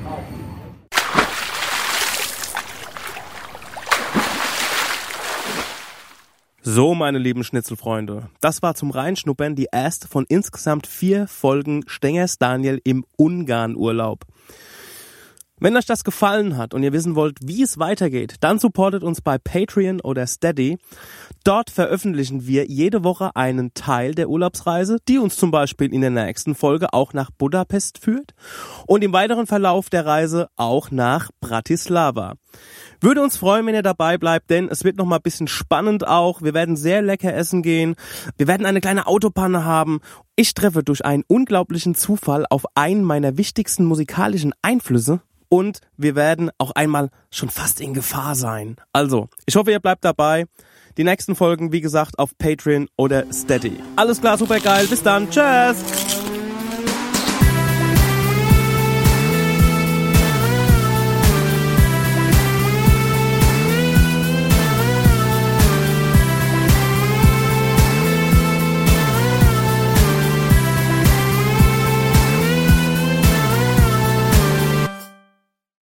So, meine lieben Schnitzelfreunde, das war zum Reinschnuppern die erste von insgesamt vier Folgen Stengers Daniel im Ungarn-Urlaub. Wenn euch das gefallen hat und ihr wissen wollt, wie es weitergeht, dann supportet uns bei Patreon oder Steady. Dort veröffentlichen wir jede Woche einen Teil der Urlaubsreise, die uns zum Beispiel in der nächsten Folge auch nach Budapest führt und im weiteren Verlauf der Reise auch nach Bratislava. Würde uns freuen, wenn ihr dabei bleibt, denn es wird noch mal ein bisschen spannend auch. Wir werden sehr lecker essen gehen. Wir werden eine kleine Autopanne haben. Ich treffe durch einen unglaublichen Zufall auf einen meiner wichtigsten musikalischen Einflüsse und wir werden auch einmal schon fast in Gefahr sein. Also, ich hoffe, ihr bleibt dabei. Die nächsten Folgen, wie gesagt, auf Patreon oder Steady. Alles klar, super geil. Bis dann. Tschüss.